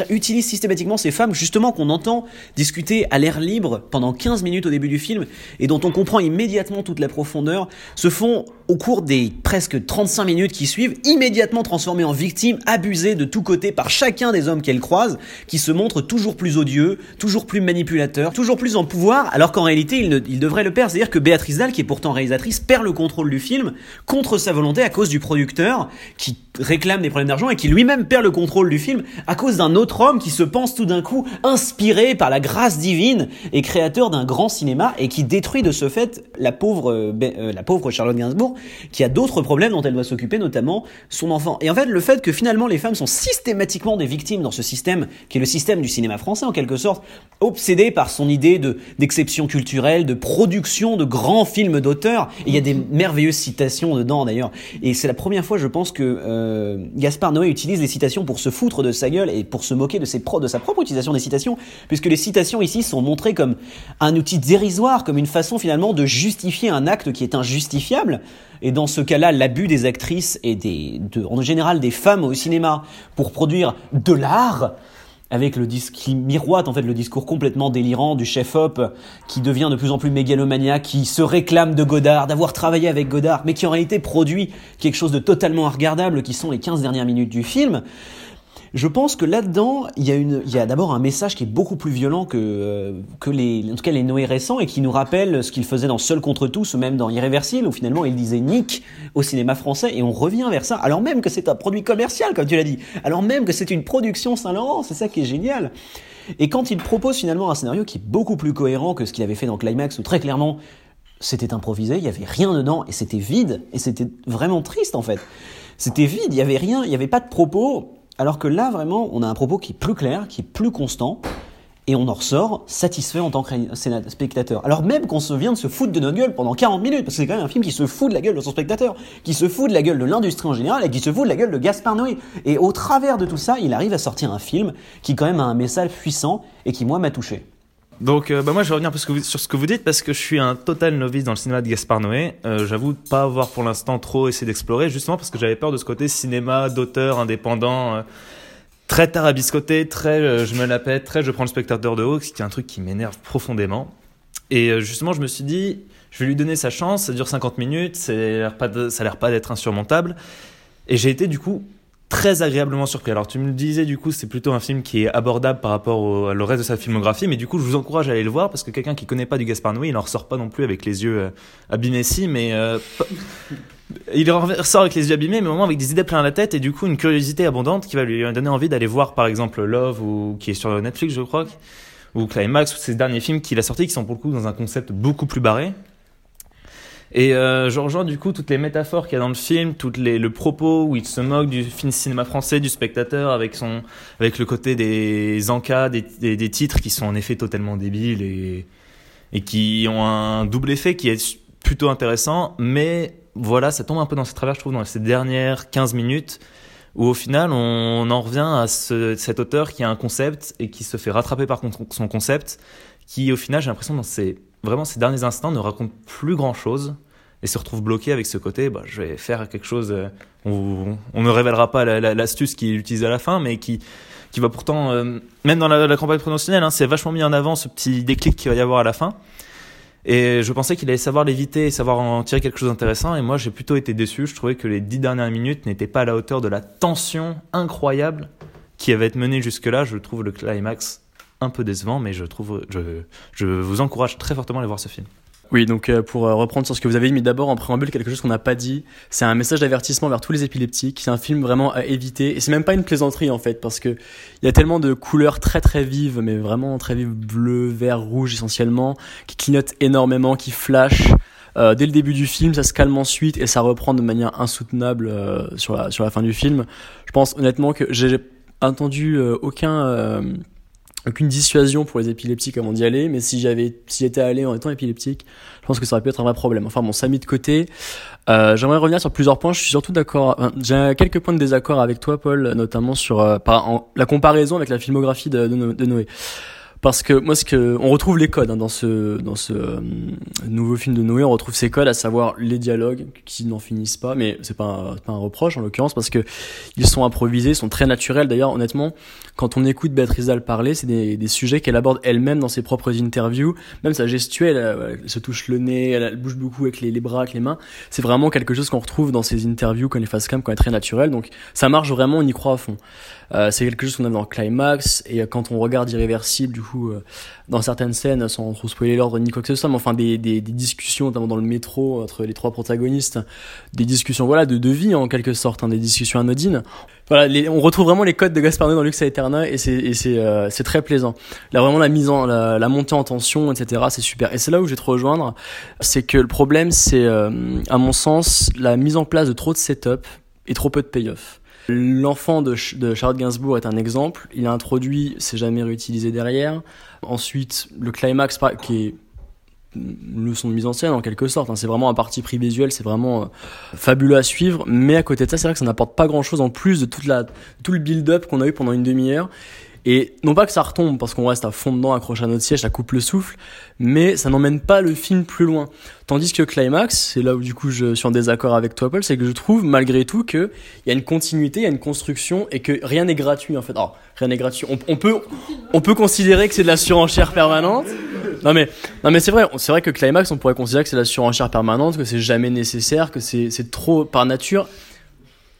utilisent systématiquement ces femmes justement qu'on entend discuter à l'air libre pendant 15 minutes au début du film et dont on comprend immédiatement toute la profondeur, se font au cours des presque 35 minutes qui suivent, immédiatement transformée en victime, abusée de tous côtés par chacun des hommes qu'elle croise, qui se montrent toujours plus odieux, toujours plus manipulateurs, toujours plus en pouvoir, alors qu'en réalité, il, ne, il devrait le perdre. C'est-à-dire que Béatrice Dalle, qui est pourtant réalisatrice, perd le contrôle du film contre sa volonté à cause du producteur, qui réclame des problèmes d'argent et qui lui-même perd le contrôle du film à cause d'un autre homme qui se pense tout d'un coup inspiré par la grâce divine et créateur d'un grand cinéma et qui détruit de ce fait la pauvre, euh, euh, la pauvre Charlotte Gainsbourg qui a d'autres problèmes dont elle doit s'occuper, notamment son enfant. Et en fait, le fait que finalement les femmes sont systématiquement des victimes dans ce système qui est le système du cinéma français en quelque sorte, obsédé par son idée de d'exception culturelle, de production de grands films d'auteur. Il y a des merveilleuses citations dedans d'ailleurs. Et c'est la première fois, je pense, que euh, Gaspard Noé utilise les citations pour se foutre de sa gueule et pour se moquer de, ses pro de sa propre utilisation des citations, puisque les citations ici sont montrées comme un outil dérisoire, comme une façon finalement de justifier un acte qui est injustifiable. Et dans ce cas-là, l'abus des actrices et en général des femmes au cinéma pour produire de l'art, avec le qui miroite en fait le discours complètement délirant du chef-op qui devient de plus en plus mégalomaniaque, qui se réclame de Godard, d'avoir travaillé avec Godard, mais qui en réalité produit quelque chose de totalement regardable qui sont les 15 dernières minutes du film. Je pense que là-dedans, il y a, a d'abord un message qui est beaucoup plus violent que, euh, que les, en tout cas les Noé récents et qui nous rappelle ce qu'il faisait dans Seul contre tous ou même dans Irréversible où finalement il disait Nick au cinéma français et on revient vers ça alors même que c'est un produit commercial comme tu l'as dit, alors même que c'est une production Saint-Laurent, c'est ça qui est génial. Et quand il propose finalement un scénario qui est beaucoup plus cohérent que ce qu'il avait fait dans Climax où très clairement c'était improvisé, il y avait rien dedans et c'était vide et c'était vraiment triste en fait. C'était vide, il y avait rien, il n'y avait pas de propos. Alors que là, vraiment, on a un propos qui est plus clair, qui est plus constant, et on en ressort satisfait en tant que spectateur. Alors même qu'on se vient de se foutre de notre gueule pendant 40 minutes, parce que c'est quand même un film qui se fout de la gueule de son spectateur, qui se fout de la gueule de l'industrie en général, et qui se fout de la gueule de Gaspard Noé. Et au travers de tout ça, il arrive à sortir un film qui quand même a un message puissant, et qui moi m'a touché. Donc, euh, bah moi, je vais revenir que sur ce que vous dites parce que je suis un total novice dans le cinéma de Gaspard Noé. Euh, J'avoue pas avoir pour l'instant trop essayé d'explorer, justement parce que j'avais peur de ce côté cinéma d'auteur indépendant, euh, très tarabiscoté, très euh, je me la pète, très je prends le spectateur de haut, qui est un truc qui m'énerve profondément. Et euh, justement, je me suis dit, je vais lui donner sa chance. Ça dure 50 minutes, ça a l'air pas d'être insurmontable. Et j'ai été du coup très agréablement surpris. Alors tu me le disais du coup c'est plutôt un film qui est abordable par rapport au, reste de sa filmographie, mais du coup je vous encourage à aller le voir parce que quelqu'un qui connaît pas du Gaspard Noé, il en ressort pas non plus avec les yeux euh, abîmés si, mais euh, il en ressort avec les yeux abîmés, mais au moins avec des idées plein la tête et du coup une curiosité abondante qui va lui donner envie d'aller voir par exemple Love ou qui est sur Netflix je crois, ou Climax ou ces derniers films qu'il a sortis qui sont pour le coup dans un concept beaucoup plus barré. Et euh, je rejoins du coup toutes les métaphores qu'il y a dans le film, toutes les le propos où il se moque du film cinéma français, du spectateur avec son avec le côté des encas, des, des, titres qui sont en effet totalement débiles et et qui ont un double effet qui est plutôt intéressant, mais voilà, ça tombe un peu dans ses travers, je trouve, dans ces dernières 15 minutes, où au final, on en revient à ce, cet auteur qui a un concept et qui se fait rattraper par son concept, qui au final, j'ai l'impression, dans ces, vraiment ces derniers instants, ne raconte plus grand-chose et se retrouve bloqué avec ce côté, bah, je vais faire quelque chose, euh, on, ne révélera pas la- la- l'astuce qu'il utilise à la fin, mais qui, qui va pourtant, euh, même dans la, la campagne promotionnelle, hein, c'est vachement mis en avant ce petit déclic qu'il va y avoir à la fin. Et je pensais qu'il allait savoir l'éviter et savoir en tirer quelque chose d'intéressant. Et moi, j'ai plutôt été déçu. Je trouvais que les dix dernières minutes n'étaient pas à la hauteur de la tension incroyable qui avait été menée jusque-là. Je trouve le climax un peu décevant, mais je trouve, je, je vous encourage très fortement à aller voir ce film. Oui, donc euh, pour euh, reprendre sur ce que vous avez dit, d'abord en préambule, quelque chose qu'on n'a pas dit, c'est un message d'avertissement vers tous les épileptiques. C'est un film vraiment à éviter. Et c'est même pas une plaisanterie en fait, parce que il y a tellement de couleurs très très vives, mais vraiment très vives, bleu, vert, rouge essentiellement, qui clignotent énormément, qui flashent. Euh, dès le début du film, ça se calme ensuite et ça reprend de manière insoutenable sur la sur la fin du film. Je pense honnêtement que j'ai entendu aucun aucune dissuasion pour les épileptiques avant d'y aller, mais si j'avais, si j'étais allé en étant épileptique, je pense que ça aurait pu être un vrai problème. Enfin bon, ça mis de côté. Euh, j'aimerais revenir sur plusieurs points. Je suis surtout d'accord. J'ai quelques points de désaccord avec toi, Paul, notamment sur euh, par, en- la comparaison avec la filmographie de, de Noé. Parce que moi ce que on retrouve les codes hein, dans ce dans ce euh, nouveau film de Noé on retrouve ces codes à savoir les dialogues qui n'en finissent pas mais c'est pas un, pas un reproche en l'occurrence parce que ils sont improvisés sont très naturels. D'ailleurs honnêtement quand on écoute Béatrice Dalle parler c'est des, des sujets qu'elle aborde elle-même dans ses propres interviews. Même sa gestuelle elle, se touche le nez elle, elle, bouge beaucoup avec les, les bras avec les mains. C'est vraiment quelque chose qu'on retrouve dans ses interviews quand les face cam quand elle est très naturelle. Donc ça marche vraiment on y croit à fond euh, c'est quelque chose qu'on a dans Climax et quand on regarde Irréversible du coup euh, dans certaines scènes sans trop spoiler l'ordre ni quoi que ce soit mais enfin des, des, des, discussions notamment dans le métro entre les trois protagonistes des discussions voilà de, de vie en quelque sorte hein, des discussions anodines. Voilà les, on retrouve vraiment les codes de Gaspard Noé dans Lux Aeterna et c'est c'est euh, très plaisant. Là vraiment la mise en la, la montée en tension etc c'est super. Et c'est là où je vais te rejoindre c'est que le problème c'est euh, à mon sens la mise en place de trop de setup et trop peu de payoff L'enfant de, de, Charlotte Gainsbourg est un exemple. Il a introduit, c'est jamais réutilisé derrière. Ensuite, le climax qui est une leçon de mise en scène en quelque sorte. Hein. C'est vraiment un parti pris visuel, c'est vraiment euh, fabuleux à suivre. Mais à côté de ça, c'est vrai que ça n'apporte pas grand chose en plus de toute la, tout le build-up qu'on a eu pendant une demi-heure. Et non pas que ça retombe parce qu'on reste à fond dedans, accroché à notre siège, ça coupe le souffle, mais ça n'emmène pas le film plus loin. Tandis que Climax, c'est là où du coup je suis en désaccord avec toi Paul, c'est que je trouve malgré tout qu'il y a une continuité, il y a une construction et que rien n'est gratuit en fait. Alors, rien n'est gratuit. On, peut, on peut considérer que c'est de la surenchère permanente. Non mais, non mais c'est vrai, c'est vrai que Climax, on pourrait considérer que c'est de la surenchère permanente, que c'est jamais nécessaire, que c'est trop par nature.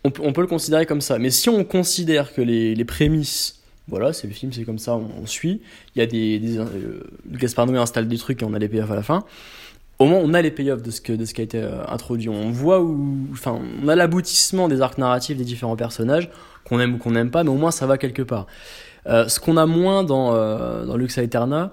On, on peut le considérer comme ça. Mais si on considère que les, les prémices voilà, c'est le film, c'est comme ça, on, suit. Il y a des, des euh, Gaspard Noé installe des trucs et on a les payoffs à la fin. Au moins, on a les payoffs de ce que de ce qui a été euh, introduit. On voit où, enfin, on a l'aboutissement des arcs narratifs des différents personnages qu'on aime ou qu'on n'aime pas, mais au moins ça va quelque part. Euh, ce qu'on a moins dans euh, dans Lux Aeterna,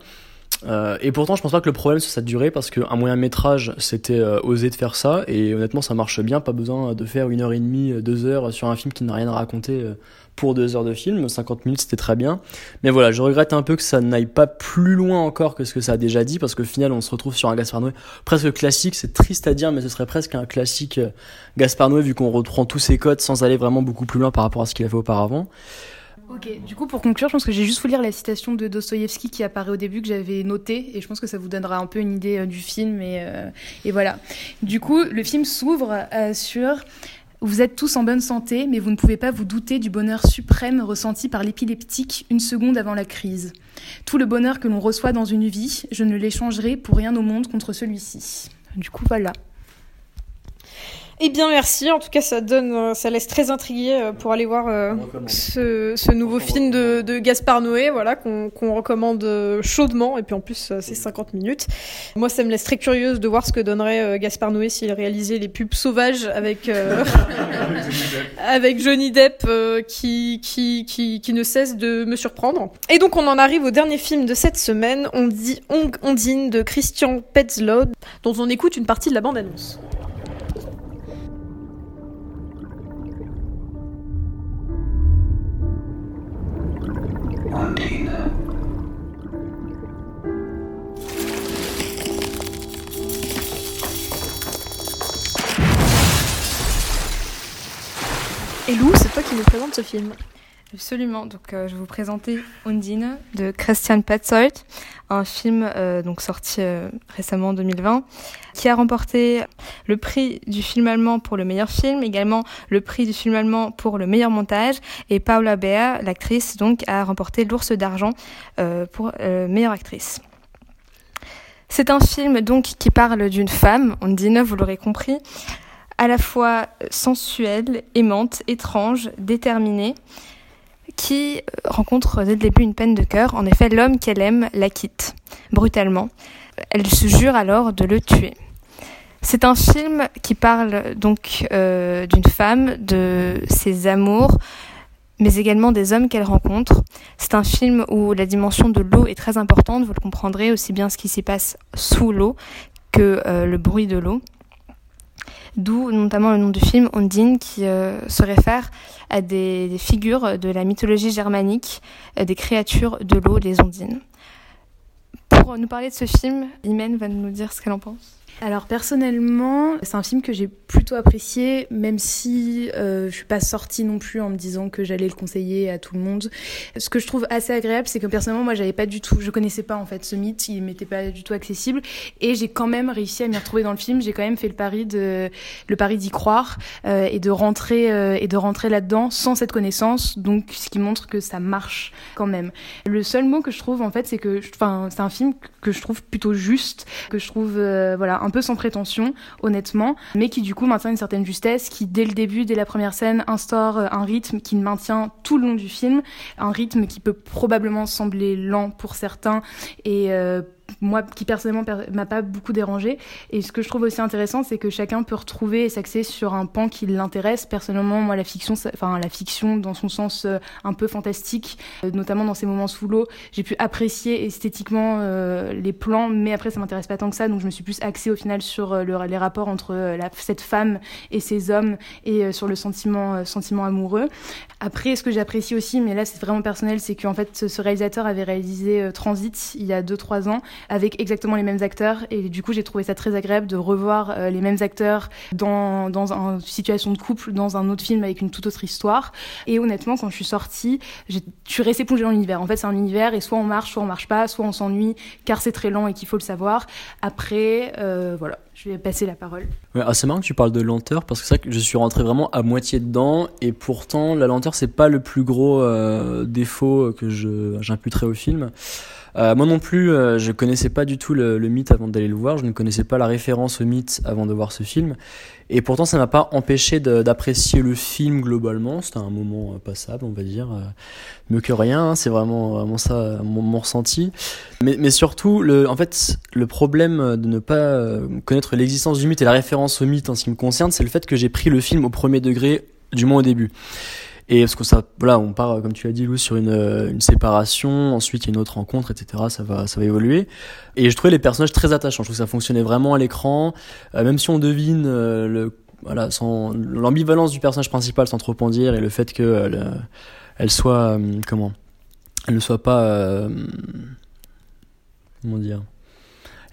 euh, et pourtant, je pense pas que le problème soit sa durée parce qu'un moyen métrage, c'était euh, oser de faire ça et honnêtement, ça marche bien. Pas besoin de faire une heure et demie, deux heures sur un film qui n'a rien à raconter euh, pour deux heures de film. 50 minutes, c'était très bien. Mais voilà, je regrette un peu que ça n'aille pas plus loin encore que ce que ça a déjà dit parce qu'au final, on se retrouve sur un Gaspard Noé presque classique. C'est triste à dire, mais ce serait presque un classique Gaspard Noé vu qu'on reprend tous ses codes sans aller vraiment beaucoup plus loin par rapport à ce qu'il a fait auparavant. Ok, du coup pour conclure, je pense que j'ai juste vous lire la citation de Dostoïevski qui apparaît au début que j'avais notée et je pense que ça vous donnera un peu une idée euh, du film et, euh, et voilà. Du coup, le film s'ouvre euh, sur vous êtes tous en bonne santé, mais vous ne pouvez pas vous douter du bonheur suprême ressenti par l'épileptique une seconde avant la crise. Tout le bonheur que l'on reçoit dans une vie, je ne l'échangerai pour rien au monde contre celui-ci. Du coup, voilà. Eh bien, merci. En tout cas, ça donne, euh, ça laisse très intrigué euh, pour aller voir euh, ce, ce, nouveau film de, de, Gaspard Noé, voilà, qu'on qu recommande chaudement. Et puis en plus, c'est 50 minutes. Moi, ça me laisse très curieuse de voir ce que donnerait Gaspard Noé s'il réalisait les pubs sauvages avec euh, <laughs> avec Johnny Depp qui, qui, qui qui ne cesse de me surprendre. Et donc, on en arrive au dernier film de cette semaine. On dit Ondine de Christian Petzlaud, dont on écoute une partie de la bande annonce. Et Lou, c'est toi qui nous présente ce film. Absolument. Donc, euh, je vais vous présenter Undine de Christian Petzold, un film euh, donc sorti euh, récemment en 2020, qui a remporté le prix du film allemand pour le meilleur film, également le prix du film allemand pour le meilleur montage, et Paula Bea, l'actrice, donc a remporté l'Ours d'argent euh, pour meilleure actrice. C'est un film donc qui parle d'une femme, Undine, vous l'aurez compris, à la fois sensuelle, aimante, étrange, déterminée qui rencontre dès le début une peine de cœur. En effet, l'homme qu'elle aime la quitte brutalement. Elle se jure alors de le tuer. C'est un film qui parle donc euh, d'une femme, de ses amours, mais également des hommes qu'elle rencontre. C'est un film où la dimension de l'eau est très importante, vous le comprendrez, aussi bien ce qui s'y passe sous l'eau que euh, le bruit de l'eau. D'où notamment le nom du film Ondine qui euh, se réfère à des, des, figures de la mythologie germanique, euh, des créatures de l'eau, les ondines. Pour nous parler de ce film, Imen va nous dire ce qu'elle en pense. Alors personnellement, c'est un film que j'ai plutôt apprécié, même si euh, je suis pas sortie non plus en me disant que j'allais le conseiller à tout le monde. Ce que je trouve assez agréable, c'est que personnellement, moi, j'avais pas du tout, je connaissais pas en fait ce mythe, il m'était pas du tout accessible, et j'ai quand même réussi à m'y retrouver dans le film. J'ai quand même fait le pari de, le pari d'y croire euh, et de rentrer euh, et de rentrer là-dedans sans cette connaissance. Donc, ce qui montre que ça marche quand même. Le seul mot que je trouve en fait, c'est que, enfin, c'est un film que je trouve plutôt juste, que je trouve, euh, voilà un peu sans prétention, honnêtement, mais qui du coup maintient une certaine justesse, qui dès le début, dès la première scène, instaure un rythme qui maintient tout le long du film, un rythme qui peut probablement sembler lent pour certains et euh, moi qui personnellement m'a pas beaucoup dérangé et ce que je trouve aussi intéressant c'est que chacun peut retrouver et s'axer sur un pan qui l'intéresse. Personnellement moi la fiction enfin la fiction dans son sens euh, un peu fantastique euh, notamment dans ces moments sous l'eau j'ai pu apprécier esthétiquement euh, les plans mais après ça m'intéresse pas tant que ça. Donc je me suis plus axée au final sur le, les rapports entre cette femme et ces hommes et sur le sentiment sentiment amoureux. Après ce que j'apprécie aussi mais là c'est vraiment personnel c'est qu'en fait ce réalisateur avait réalisé Transit il y a 2-3 ans avec exactement les mêmes acteurs. Et du coup, j'ai trouvé ça très agréable de revoir euh, les mêmes acteurs dans, dans une situation de couple, dans un autre film avec une toute autre histoire. Et honnêtement, quand je suis sortie, je suis restée plongée dans l'univers. En fait, c'est un univers et soit on marche, soit on marche pas, soit on s'ennuie car c'est très lent et qu'il faut le savoir. Après, euh, voilà. Je vais passer la parole. Ah, c'est marrant que tu parles de lenteur parce que c'est vrai que je suis rentré vraiment à moitié dedans et pourtant la lenteur c'est pas le plus gros euh, défaut que j'imputerais au film. Euh, moi non plus, euh, je connaissais pas du tout le, le mythe avant d'aller le voir. Je ne connaissais pas la référence au mythe avant de voir ce film. Et pourtant, ça m'a pas empêché d'apprécier le film globalement. C'était un moment euh, passable, on va dire. Euh, mieux que rien. Hein. C'est vraiment, vraiment ça mon, mon ressenti. Mais, mais, surtout, le, en fait, le problème de ne pas connaître l'existence du mythe et la référence au mythe en ce qui me concerne, c'est le fait que j'ai pris le film au premier degré, du moins au début. Et parce que ça, voilà, on part, comme tu l'as dit, Lou, sur une, euh, une séparation, ensuite il y a une autre rencontre, etc. Ça va, ça va évoluer. Et je trouvais les personnages très attachants. Je trouve que ça fonctionnait vraiment à l'écran, euh, même si on devine euh, le, voilà, sans l'ambivalence du personnage principal, sans trop en dire, et le fait que elle, elle soit, comment, elle ne soit pas, comment dire?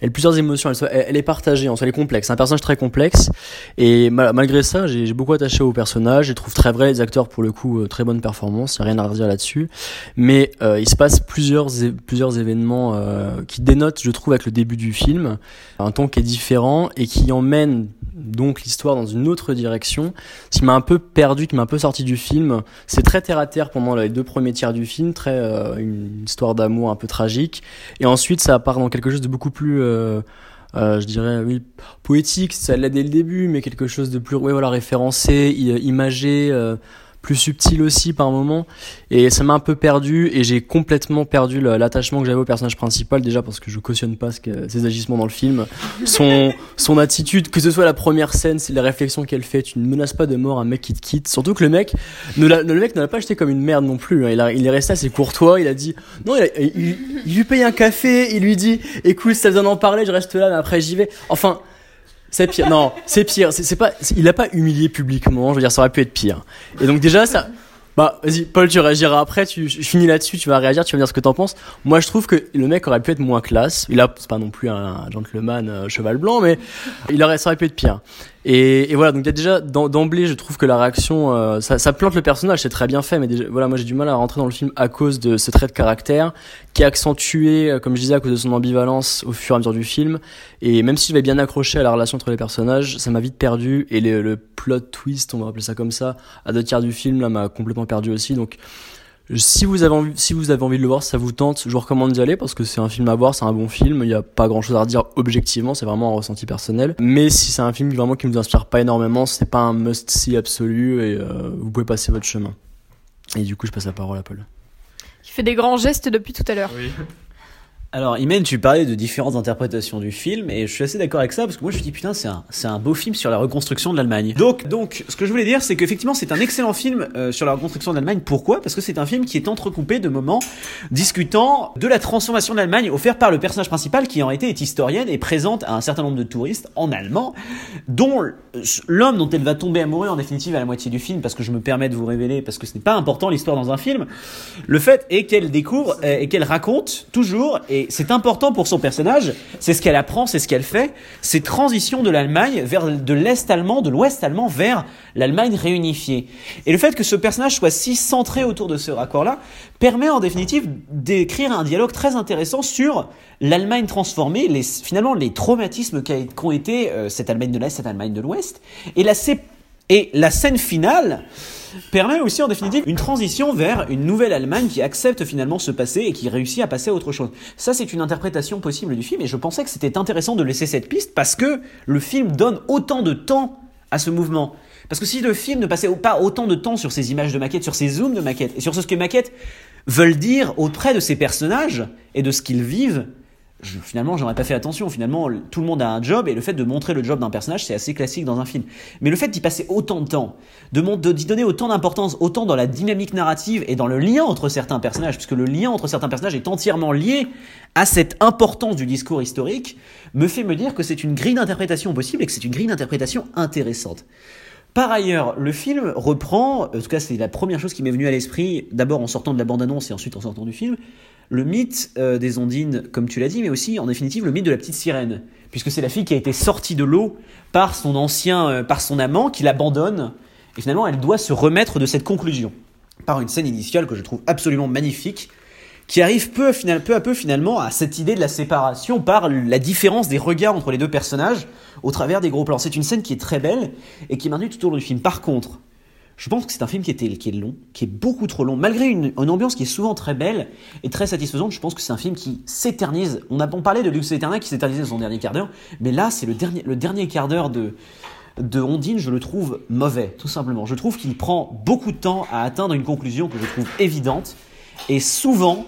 Elle a plusieurs émotions, elle, est partagée, en soi, elle est complexe. C'est un personnage très complexe. Et malgré ça, j'ai beaucoup attaché au personnage. Je trouve très vrai, les acteurs, pour le coup, euh, très bonne performance. Il n'y a rien à redire là-dessus. Mais euh, il se passe plusieurs, événements euh, qui dénotent, je trouve, avec le début du film, un ton qui est différent et qui emmène donc l'histoire dans une autre direction. Ce qui m'a un peu perdu, qui m'a un peu sorti du film, c'est très terre à terre pendant les deux premiers tiers du film, très une histoire d'amour un peu tragique, et ensuite ça part dans quelque chose de beaucoup plus euh, euh, je dirais oui poétique ça l'a dès le début mais quelque chose de plus ouais, voilà référencé imagé euh, plus subtil aussi par moment. Et ça m'a un peu perdu et j'ai complètement perdu l'attachement que j'avais au personnage principal déjà parce que je cautionne pas que, ses agissements dans le film. Son son attitude que ce soit la première scène c'est les réflexions qu'elle fait tu ne menaces pas de mort un mec qui te quitte. Surtout que le mec le mec ne l'a pas acheté comme une merde non plus hein. il, il est resté assez courtois il a dit non il, lui paye un café il lui dit écoute ça besoin d'en parler je reste là mais après j'y vais. Enfin c'est pire. Non, c'est pire. C'est pas. Il l'a pas humilié publiquement. Je veux dire, ça aurait pu être pire. Et donc déjà, ça. Bah, vas-y, Paul, tu réagiras après. Tu, je finis là-dessus. Tu vas réagir. Tu vas me dire ce que t'en penses. Moi, je trouve que le mec aurait pu être moins classe. Il a, c'est pas non plus un gentleman euh, cheval blanc, mais il aurait, ça aurait pu être pire. Et, et voilà, donc déjà d'emblée, je trouve que la réaction, euh, ça, ça, plante le personnage, c'est très bien fait, mais déjà, voilà, moi j'ai du mal à rentrer dans le film à cause de ce trait de caractère qui est accentué, euh, comme je disais, à cause de son ambivalence au fur et à mesure du film. Et même si je vais bien accroché à la relation entre les personnages, ça m'a vite perdu. Et le, le plot twist, on va appeler ça comme ça, à deux tiers du film, là, m'a complètement perdu aussi. Donc si vous avez envie, si vous avez envie de le voir, ça vous tente, je vous recommande d'y aller parce que c'est un film à voir, c'est un bon film. Il n'y a pas grand chose à dire objectivement, c'est vraiment un ressenti personnel. Mais si c'est un film vraiment qui ne vous inspire pas énormément, c'est pas un must see absolu et euh, vous pouvez passer votre chemin. Et du coup, je passe la parole à Paul. Il fait des grands gestes depuis tout à l'heure. Oui. Alors, Imen, tu parlais de différentes interprétations du film, et je suis assez d'accord avec ça, parce que moi je me dis, putain, c'est un, c'est un beau film sur la reconstruction de l'Allemagne. Donc, donc, ce que je voulais dire, c'est qu'effectivement, c'est un excellent film euh, sur la reconstruction de l'Allemagne. Pourquoi? Parce que c'est un film qui est entrecoupé de moments discutant de la transformation de l'Allemagne offerte par le personnage principal, qui en été est historienne et présente à un certain nombre de touristes en allemand, dont l'homme dont elle va tomber amoureuse en définitive à la moitié du film, parce que je me permets de vous révéler, parce que ce n'est pas important l'histoire dans un film, le fait est qu'elle découvre euh, et qu'elle raconte toujours, Et c'est important pour son personnage, c'est ce qu'elle apprend, c'est ce qu'elle fait, ces transitions de l'Allemagne vers de l'Est allemand, de l'Ouest allemand vers l'Allemagne réunifiée. Et le fait que ce personnage soit si centré autour de ce raccord-là permet en définitive d'écrire un dialogue très intéressant sur l'Allemagne transformée, finalement les traumatismes qu'ont été euh, cette Allemagne de l'Est, cette Allemagne de l'Ouest, et la scène finale permet aussi en définitive une transition vers une nouvelle Allemagne qui accepte finalement ce passé et qui réussit à passer à autre chose. Ça, c'est une interprétation possible du film et je pensais que c'était intéressant de laisser cette piste parce que le film donne autant de temps à ce mouvement. Parce que si le film ne passait pas autant de temps sur ces images de maquettes, sur ces zooms de maquettes et sur ce que maquettes veulent dire auprès de ces personnages et de ce qu'ils vivent, je, finalement, j'aurais pas fait attention. Finalement, tout le monde a un job et le fait de montrer le job d'un personnage, c'est assez classique dans un film. Mais le fait d'y passer autant de temps, de d'y donner autant d'importance, autant dans la dynamique narrative et dans le lien entre certains personnages, puisque le lien entre certains personnages est entièrement lié à cette importance du discours historique, me fait me dire que c'est une grille d'interprétation possible et que c'est une grille d'interprétation intéressante. Par ailleurs, le film reprend, en tout cas c'est la première chose qui m'est venue à l'esprit, d'abord en sortant de la bande-annonce et ensuite en sortant du film, le mythe euh, des ondines, comme tu l'as dit, mais aussi en définitive le mythe de la petite sirène, puisque c'est la fille qui a été sortie de l'eau par son ancien, euh, par son amant, qui l'abandonne, et finalement elle doit se remettre de cette conclusion par une scène initiale que je trouve absolument magnifique, qui arrive peu à, peu à peu finalement à cette idée de la séparation par la différence des regards entre les deux personnages au travers des gros plans. C'est une scène qui est très belle et qui maintenue tout au long du film. Par contre, je pense que c'est un film qui, est long, qui est beaucoup trop long. Malgré une, ambiance qui est souvent très belle et très satisfaisante, je pense que c'est un film qui s'éternise. On a parlé de Lux Eterna qui s'éternisait dans son dernier quart d'heure, mais là, c'est le dernier, le dernier quart d'heure de, de Ondine, je le trouve mauvais, tout simplement. Je trouve qu'il prend beaucoup de temps à atteindre une conclusion que je trouve évidente, et souvent,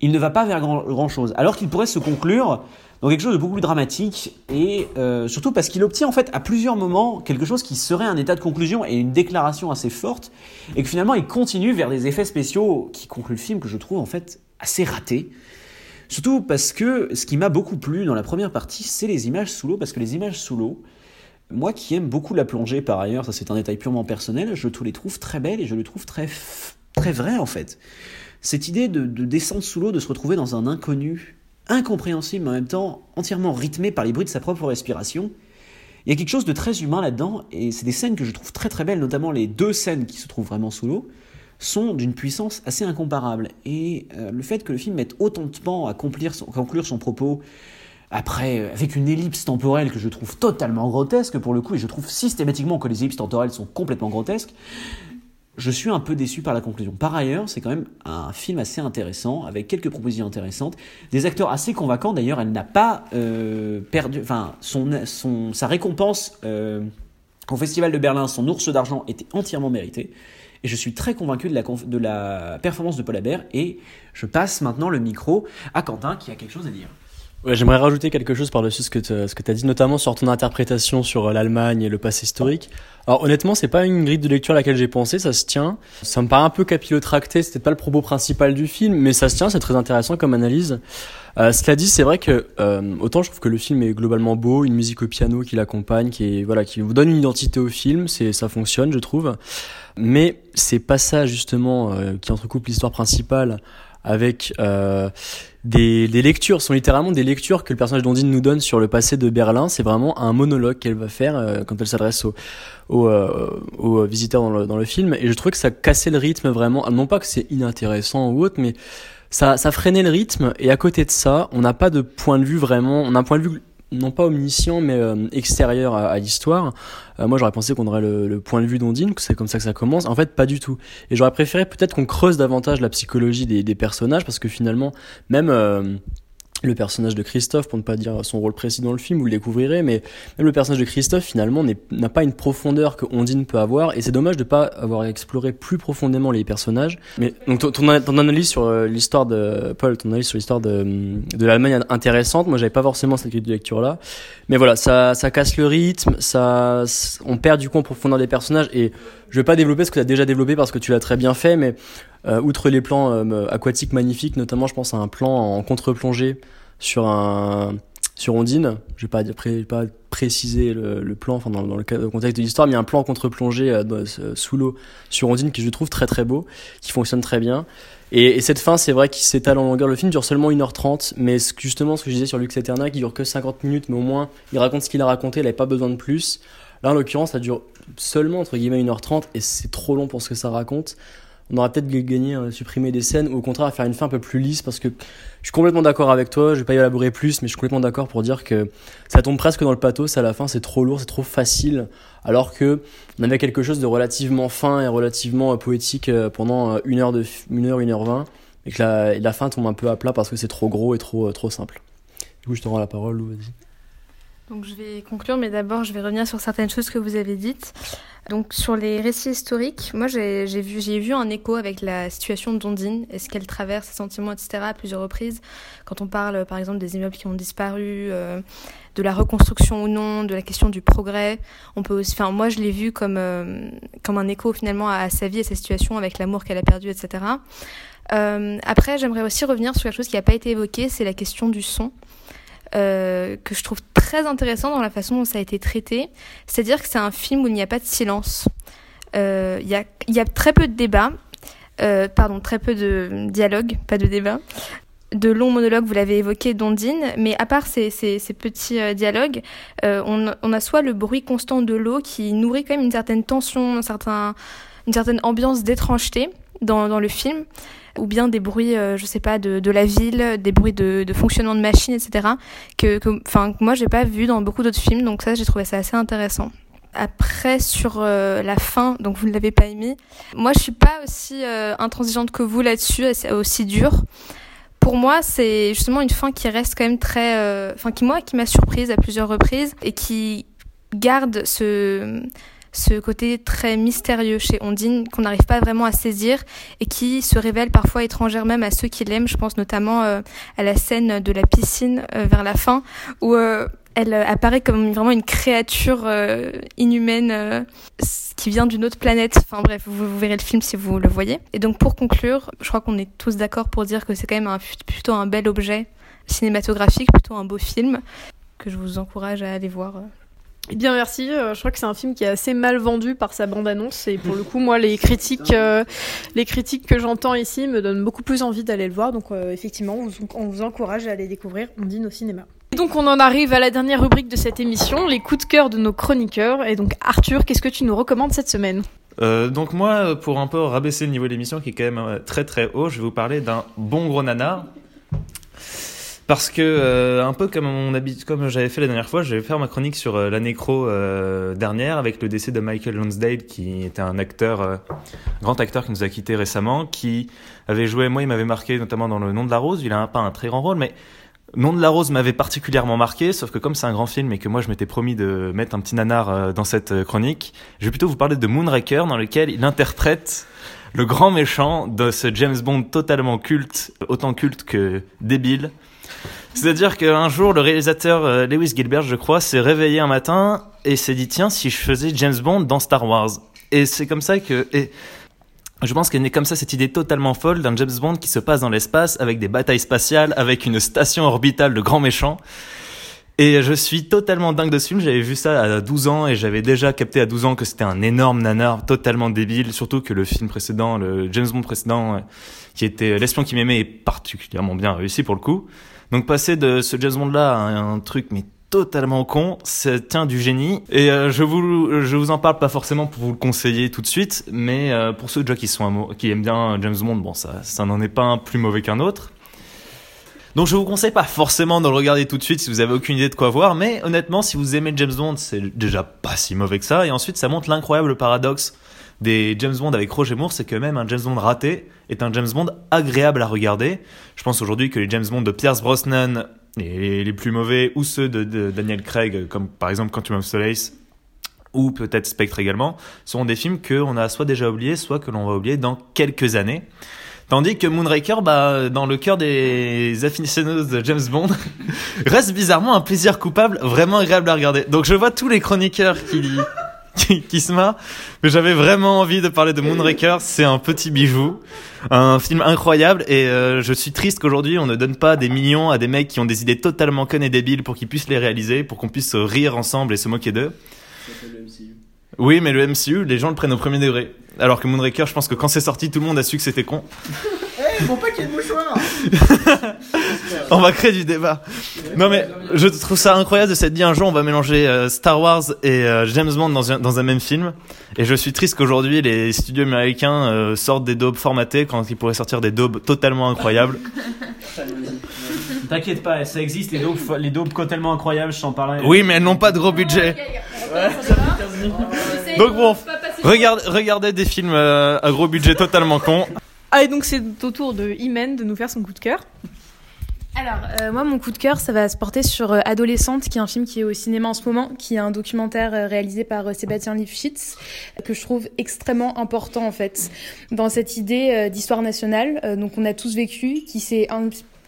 il ne va pas vers grand chose. Alors qu'il pourrait se conclure donc quelque chose de beaucoup plus dramatique et euh, surtout parce qu'il obtient en fait à plusieurs moments quelque chose qui serait un état de conclusion et une déclaration assez forte et que finalement il continue vers des effets spéciaux qui concluent le film que je trouve en fait assez ratés. Surtout parce que ce qui m'a beaucoup plu dans la première partie, c'est les images sous l'eau parce que les images sous l'eau, moi qui aime beaucoup la plongée par ailleurs, ça c'est un détail purement personnel, je les trouve très belles et je les trouve très très vraies en fait. Cette idée de, de descendre sous l'eau, de se retrouver dans un inconnu incompréhensible, mais en même temps entièrement rythmé par les bruits de sa propre respiration. Il y a quelque chose de très humain là-dedans, et c'est des scènes que je trouve très très belles, notamment les deux scènes qui se trouvent vraiment sous l'eau, sont d'une puissance assez incomparable. Et euh, le fait que le film mette autant de temps à conclure son, propos, après, euh, avec une ellipse temporelle que je trouve totalement grotesque pour le coup, et je trouve systématiquement que les ellipses temporelles sont complètement grotesques, je suis un peu déçu par la conclusion. Par ailleurs, c'est quand même un film assez intéressant, avec quelques propositions intéressantes, des acteurs assez convaincants. D'ailleurs, elle n'a pas euh, perdu, enfin, son, son, sa récompense euh, au Festival de Berlin, son ours d'argent, était entièrement méritée. Et je suis très convaincu de la, de la performance de Paul Abert. Et je passe maintenant le micro à Quentin, qui a quelque chose à dire. Ouais, J'aimerais rajouter quelque chose par-dessus ce que tu as dit, notamment sur ton interprétation sur euh, l'Allemagne et le passé historique. Alors honnêtement, c'est pas une grille de lecture à laquelle j'ai pensé, ça se tient. Ça me paraît un peu capillotracté, c'était pas le propos principal du film, mais ça se tient, c'est très intéressant comme analyse. Euh, cela dit, c'est vrai que euh, autant je trouve que le film est globalement beau, une musique au piano qui l'accompagne, qui est voilà, qui vous donne une identité au film, c'est ça fonctionne, je trouve. Mais c'est pas ça justement euh, qui entrecoupe l'histoire principale avec euh, des, des, lectures, sont littéralement des lectures que le personnage d'Ondine nous donne sur le passé de Berlin. C'est vraiment un monologue qu'elle va faire euh, quand elle s'adresse aux, euh, visiteurs dans le, dans le film. Et je trouvais que ça cassait le rythme vraiment. Non pas que c'est inintéressant ou autre, mais ça, ça freinait le rythme. Et à côté de ça, on n'a pas de point de vue vraiment. On a un point de vue non pas omniscient mais euh, extérieur à, l'histoire. Euh, moi j'aurais pensé qu'on aurait le, point de vue d'Ondine, que c'est comme ça que ça commence. En fait pas du tout. Et j'aurais préféré peut-être qu'on creuse davantage la psychologie des, des, personnages parce que finalement même euh, le personnage de Christophe, pour ne pas dire son rôle précis dans le film, vous le découvrirez, mais même le personnage de Christophe, finalement, n'a pas une profondeur que Ondine peut avoir, et c'est dommage de pas avoir exploré plus profondément les personnages. Mais donc ton, ton analyse sur euh, l'histoire de Paul, ton analyse sur l'histoire de, de l'Allemagne intéressante. Moi, j'avais pas forcément cette de lecture là, mais voilà, ça, ça casse le rythme, ça, on perd du coup en profondeur des personnages, et je vais pas développer ce que tu as déjà développé parce que tu l'as très bien fait, mais euh, outre les plans euh, aquatiques magnifiques, notamment je pense à un plan en contre-plongée sur un sur Ondine. Je vais pas, pré, pas préciser le, le plan, enfin dans, dans, le contexte de l'histoire, mais il y a un plan contre-plongée euh, sous l'eau sur Ondine qui je trouve très très beau, qui fonctionne très bien. Et, et cette fin, c'est vrai qu'il s'étale en longueur. Le film dure seulement 1h30, mais justement, ce que je disais sur Lux Eterna, qui dure que 50 minutes, mais au moins, il raconte ce qu'il a raconté, il n'avait pas besoin de plus. Là, en l'occurrence, ça dure seulement, entre guillemets, 1h30, et c'est trop long pour ce que ça raconte. On aurait peut-être gagné à supprimer des scènes, ou au contraire, à faire une fin un peu plus lisse, parce que je suis complètement d'accord avec toi, je vais pas y élaborer plus, mais je suis complètement d'accord pour dire que ça tombe presque dans le pathos à la fin, c'est trop lourd, c'est trop facile, alors que on avait quelque chose de relativement fin et relativement euh, poétique euh, pendant euh, une heure, de, une heure, une heure vingt, et que la, la fin tombe un peu à plat parce que c'est trop gros et trop, euh, trop simple. Du coup, je te rends la parole, Lou, vas-y. Donc je vais conclure, mais d'abord je vais revenir sur certaines choses que vous avez dites. Donc sur les récits historiques, moi j'ai vu, vu un écho avec la situation d'Ondine et ce qu'elle traverse, ses sentiments, etc. à plusieurs reprises. Quand on parle par exemple des immeubles qui ont disparu, euh, de la reconstruction ou non, de la question du progrès, on peut aussi, enfin moi je l'ai vu comme, euh, comme un écho finalement à, à sa vie et sa situation avec l'amour qu'elle a perdu, etc. Euh, après j'aimerais aussi revenir sur quelque chose qui n'a pas été évoqué, c'est la question du son euh, que je trouve très intéressant dans la façon dont ça a été traité. C'est-à-dire que c'est un film où il n'y a pas de silence. Euh, Il y, a, très peu de débats, euh, pardon, très peu de dialogue, pas de débat. De longs monologues, vous l'avez évoqué, d'Ondine, mais à part ces, petits dialogues, on, a soit le bruit constant de l'eau qui nourrit quand même une certaine tension, une certaine ambiance d'étrangeté dans, dans le film, ou bien des bruits, euh, je sais pas, de, de la ville, des bruits de, de fonctionnement de machines, etc. Que, enfin, que moi j'ai pas vu dans beaucoup d'autres films, donc ça j'ai trouvé ça assez intéressant. Après sur euh, la fin, donc vous ne l'avez pas émis. Moi je suis pas aussi euh, intransigeante que vous là-dessus, aussi dure. Pour moi, c'est justement une fin qui reste quand même très, euh, enfin qui moi qui m'a surprise à plusieurs reprises et qui garde ce ce côté très mystérieux chez Ondine qu'on n'arrive pas vraiment à saisir et qui se révèle parfois étrangère même à ceux qui l'aiment. Je pense notamment euh, à la scène de la piscine euh, vers la fin où euh, elle apparaît comme vraiment une créature inhumaine qui vient d'une autre planète. Enfin bref, vous, vous verrez le film si vous le voyez. Et donc pour conclure, je crois qu'on est tous d'accord pour dire que c'est quand même un, plutôt un bel objet cinématographique, plutôt un beau film que je vous encourage à aller voir. Eh bien merci, Euh, je crois que c'est un film qui est assez mal vendu par sa bande-annonce. Et pour le coup moi les critiques euh, les critiques que j'entends ici me donnent beaucoup plus envie d'aller le voir. Donc euh, effectivement on vous, on encourage à aller découvrir Ondine au cinéma. Et donc on en arrive à la dernière rubrique de cette émission, les coups de cœur de nos chroniqueurs. Et donc Arthur, qu'est-ce que tu nous recommandes cette semaine? Donc moi, pour un peu rabaisser le niveau de l'émission qui est quand même très très haut, je vais vous parler d'un bon gros nanar. Parce que euh, un peu comme j'avais fait la dernière fois, je vais faire ma chronique sur euh, la nécro euh, dernière avec le décès de Michael Lonsdale, qui était un acteur, euh, grand acteur qui nous a quitté récemment, qui avait joué, moi il m'avait marqué notamment dans Le Nom de la Rose. Il a un, pas un très grand rôle, mais Nom de la Rose m'avait particulièrement marqué, sauf que comme c'est un grand film et que moi je m'étais promis de mettre un petit nanar dans cette chronique, je vais plutôt vous parler de Moonraker dans lequel il interprète le grand méchant de ce James Bond totalement culte, autant culte que débile. C'est-à-dire qu'un jour, le réalisateur euh, Lewis Gilbert, je crois, s'est réveillé un matin et s'est dit tiens, si je faisais James Bond dans Star Wars. Et c'est comme ça que et je pense qu'elle est comme ça cette idée totalement folle d'un James Bond qui se passe dans l'espace avec des batailles spatiales, avec une station orbitale de grands méchants. Et je suis totalement dingue de ce film. J'avais vu ça à 12 ans et j'avais déjà capté à 12 ans que c'était un énorme nanar totalement débile. Surtout que le film précédent, le James Bond précédent, euh, qui était L'espion qui m'aimait, est particulièrement bien réussi pour le coup. Donc passer de ce James Bond là à un truc mais totalement con, ça tient du génie. Et euh, je vous je vous en parle pas forcément pour vous le conseiller tout de suite, mais euh, pour ceux déjà qui sont qui aiment bien James Bond, bon ça ça n'en est pas un plus mauvais qu'un autre. Donc je vous conseille pas forcément de le regarder tout de suite si vous avez aucune idée de quoi voir, mais honnêtement si vous aimez James Bond, c'est déjà pas si mauvais que ça. Et ensuite ça montre l'incroyable paradoxe des James Bond avec Roger Moore, c'est que même un James Bond raté est un James Bond agréable à regarder. Je pense aujourd'hui que les James Bond de Pierce Brosnan, les, les plus mauvais, ou ceux de, Daniel Craig, comme par exemple Quantum of Solace, ou peut-être Spectre également, sont des films qu'on a soit déjà oubliés, soit que l'on va oublier dans quelques années. Tandis que Moonraker, bah, dans le cœur des aficionados de James Bond, <laughs> reste bizarrement un plaisir coupable vraiment agréable à regarder. Donc je vois tous les chroniqueurs qui, qui, qui se marrent, mais j'avais vraiment envie de parler de Moonraker. C'est un petit bijou, un film incroyable, et euh, je suis triste qu'aujourd'hui on ne donne pas des millions à des mecs qui ont des idées totalement connes et débiles pour qu'ils puissent les réaliser, pour qu'on puisse rire ensemble et se moquer d'eux. Oui, mais le MCU, les gens le prennent au premier degré. Alors que Moonraker, je pense que quand c'est sorti, tout le monde a su que c'était con. <laughs> Mon paquet de mouchoirs <laughs> On va créer du débat. Non mais je trouve ça incroyable de s'être dit un jour on va mélanger euh, Star Wars et euh, James Bond dans un, dans un même film. Et je suis triste qu'aujourd'hui les studios américains euh, sortent des daubes formatées quand ils pourraient sortir des daubes totalement incroyables. <laughs> T'inquiète pas, ça existe, les daubes, les daubes tellement incroyables, je t'en parlais. Oui mais elles n'ont pas de gros budget. Donc bon, regardez, regardez des films euh, à gros budget totalement cons. Ah, et donc c'est au tour de Imen de nous faire son coup de cœur. Alors, euh, moi, mon coup de cœur, ça va se porter sur euh, Adolescente, qui est un film qui est au cinéma en ce moment, qui est un documentaire euh, réalisé par euh, Sébastien Lifshitz, que je trouve extrêmement important, en fait, dans cette idée d'histoire nationale. Donc, on a tous vécu, qui s'est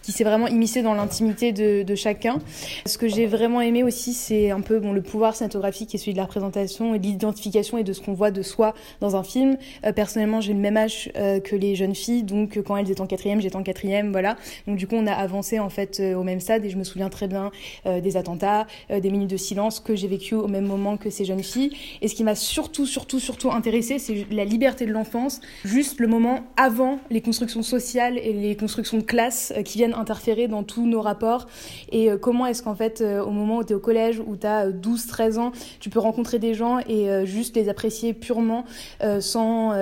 qui s'est vraiment immiscé dans l'intimité de, de chacun. Ce que j'ai vraiment aimé aussi, c'est un peu bon, le pouvoir cinématographique est celui de la représentation et de l'identification et de ce qu'on voit de soi dans un film. Euh, personnellement, j'ai le même âge euh, que les jeunes filles, donc euh, quand elles étaient en quatrième, j'étais en quatrième, voilà. Donc du coup, on a avancé en fait au même stade et je me souviens très bien des attentats, des minutes de silence que j'ai vécu au même moment que ces jeunes filles. Et ce qui m'a surtout, surtout, surtout intéressé, c'est la liberté de l'enfance, juste le moment avant les constructions sociales et les constructions de classe qui viennent interférer dans tous nos rapports. Et euh, comment est-ce qu'en fait, euh, au moment où tu es au collège, où tu as 12, 13 ans, tu peux rencontrer des gens et euh, juste les apprécier purement sans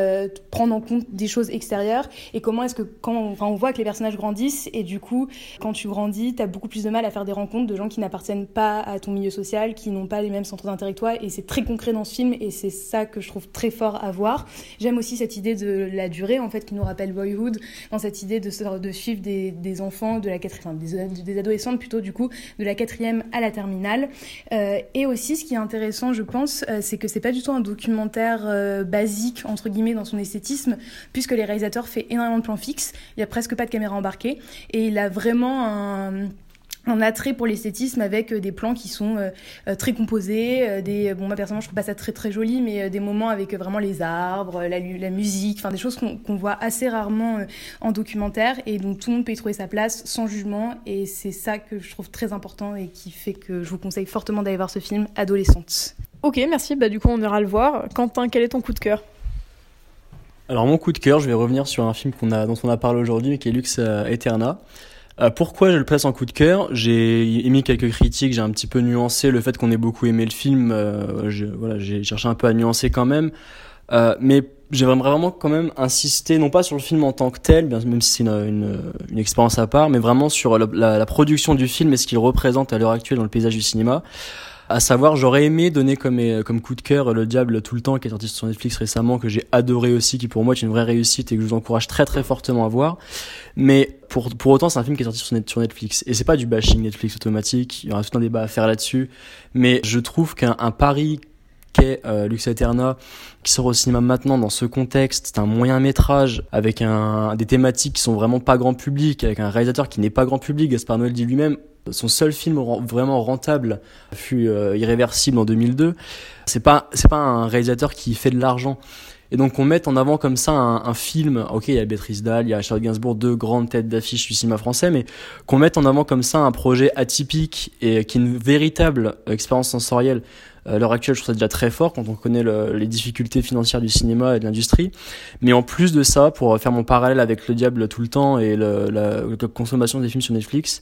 prendre en compte des choses extérieures. Et comment est-ce que quand enfin, on voit que les personnages grandissent et du coup, quand tu grandis, tu as beaucoup plus de mal à faire des rencontres de gens qui n'appartiennent pas à ton milieu social, qui n'ont pas les mêmes centres d'intérêt que toi. Et c'est très concret dans ce film et c'est ça que je trouve très fort à voir. J'aime aussi cette idée de la durée, en fait, qui nous rappelle Boyhood, dans cette idée de, de suivre des, des enfants de la quatrième, des, des adolescentes plutôt, du coup, de la quatrième à la terminale. Euh, et aussi, ce qui est intéressant, je pense, euh, c'est que c'est pas du tout un documentaire euh, basique, entre guillemets, dans son esthétisme, puisque les réalisateurs fait énormément de plans fixes, il y a presque pas de caméra embarquée, et il a vraiment un un attrait pour l'esthétisme avec euh, des plans qui sont euh, euh, très composés, des bon moi personnellement je trouve pas ça très très joli mais des moments avec vraiment les arbres, la, musique, enfin des choses qu'on qu'on voit assez rarement euh, en documentaire et donc tout le monde peut y trouver sa place sans jugement et c'est ça que je trouve très important et qui fait que je vous conseille fortement d'aller voir ce film Adolescente. Ok, merci. Bah, du coup, on ira le voir. Quentin, quel est ton coup de cœur? Alors mon coup de cœur, je vais revenir sur un film qu'on a, dont on a parlé aujourd'hui, qui est Lux euh, Eterna. Euh, pourquoi je le place en coup de cœur? J'ai émis quelques critiques, j'ai un petit peu nuancé le fait qu'on ait beaucoup aimé le film. euh, voilà, j'ai cherché un peu à nuancer quand même, Euh, mais j'aimerais vraiment quand même insister non pas sur le film en tant que tel, même si c'est une, une, une expérience à part, mais vraiment sur la- la production du film et ce qu'il représente à l'heure actuelle dans le paysage du cinéma. À savoir, j'aurais aimé donner comme, euh, coup de cœur Le Diable tout le temps, qui est sorti sur Netflix récemment, que j'ai adoré aussi, qui pour moi est une vraie réussite et que je vous encourage très très fortement à voir. Mais pour, pour autant, c'est un film qui est sorti sur, Net- sur Netflix. Et c'est pas du bashing Netflix automatique, il y aura tout un débat à faire là-dessus. Mais je trouve qu'un un pari qu'est euh, Lux Eterna, qui sort au cinéma maintenant dans ce contexte, c'est un moyen métrage avec des thématiques qui sont vraiment pas grand public, avec un réalisateur qui n'est pas grand public, Gaspard Noël dit lui-même, son seul film vraiment rentable fut euh, Irréversible en 2002. C'est pas c'est pas un réalisateur qui fait de l'argent. Et donc qu'on mette en avant comme ça un, film, ok, il y a Béatrice Dalle, il y a Charlotte Gainsbourg, deux grandes têtes d'affiche du cinéma français, mais qu'on mette en avant comme ça un projet atypique et qui est une véritable expérience sensorielle. À l'heure actuelle, je trouve ça déjà très fort quand on connaît le- les difficultés financières du cinéma et de l'industrie. Mais en plus de ça, pour faire mon parallèle avec Le Diable tout le temps et le- la, la consommation des films sur Netflix,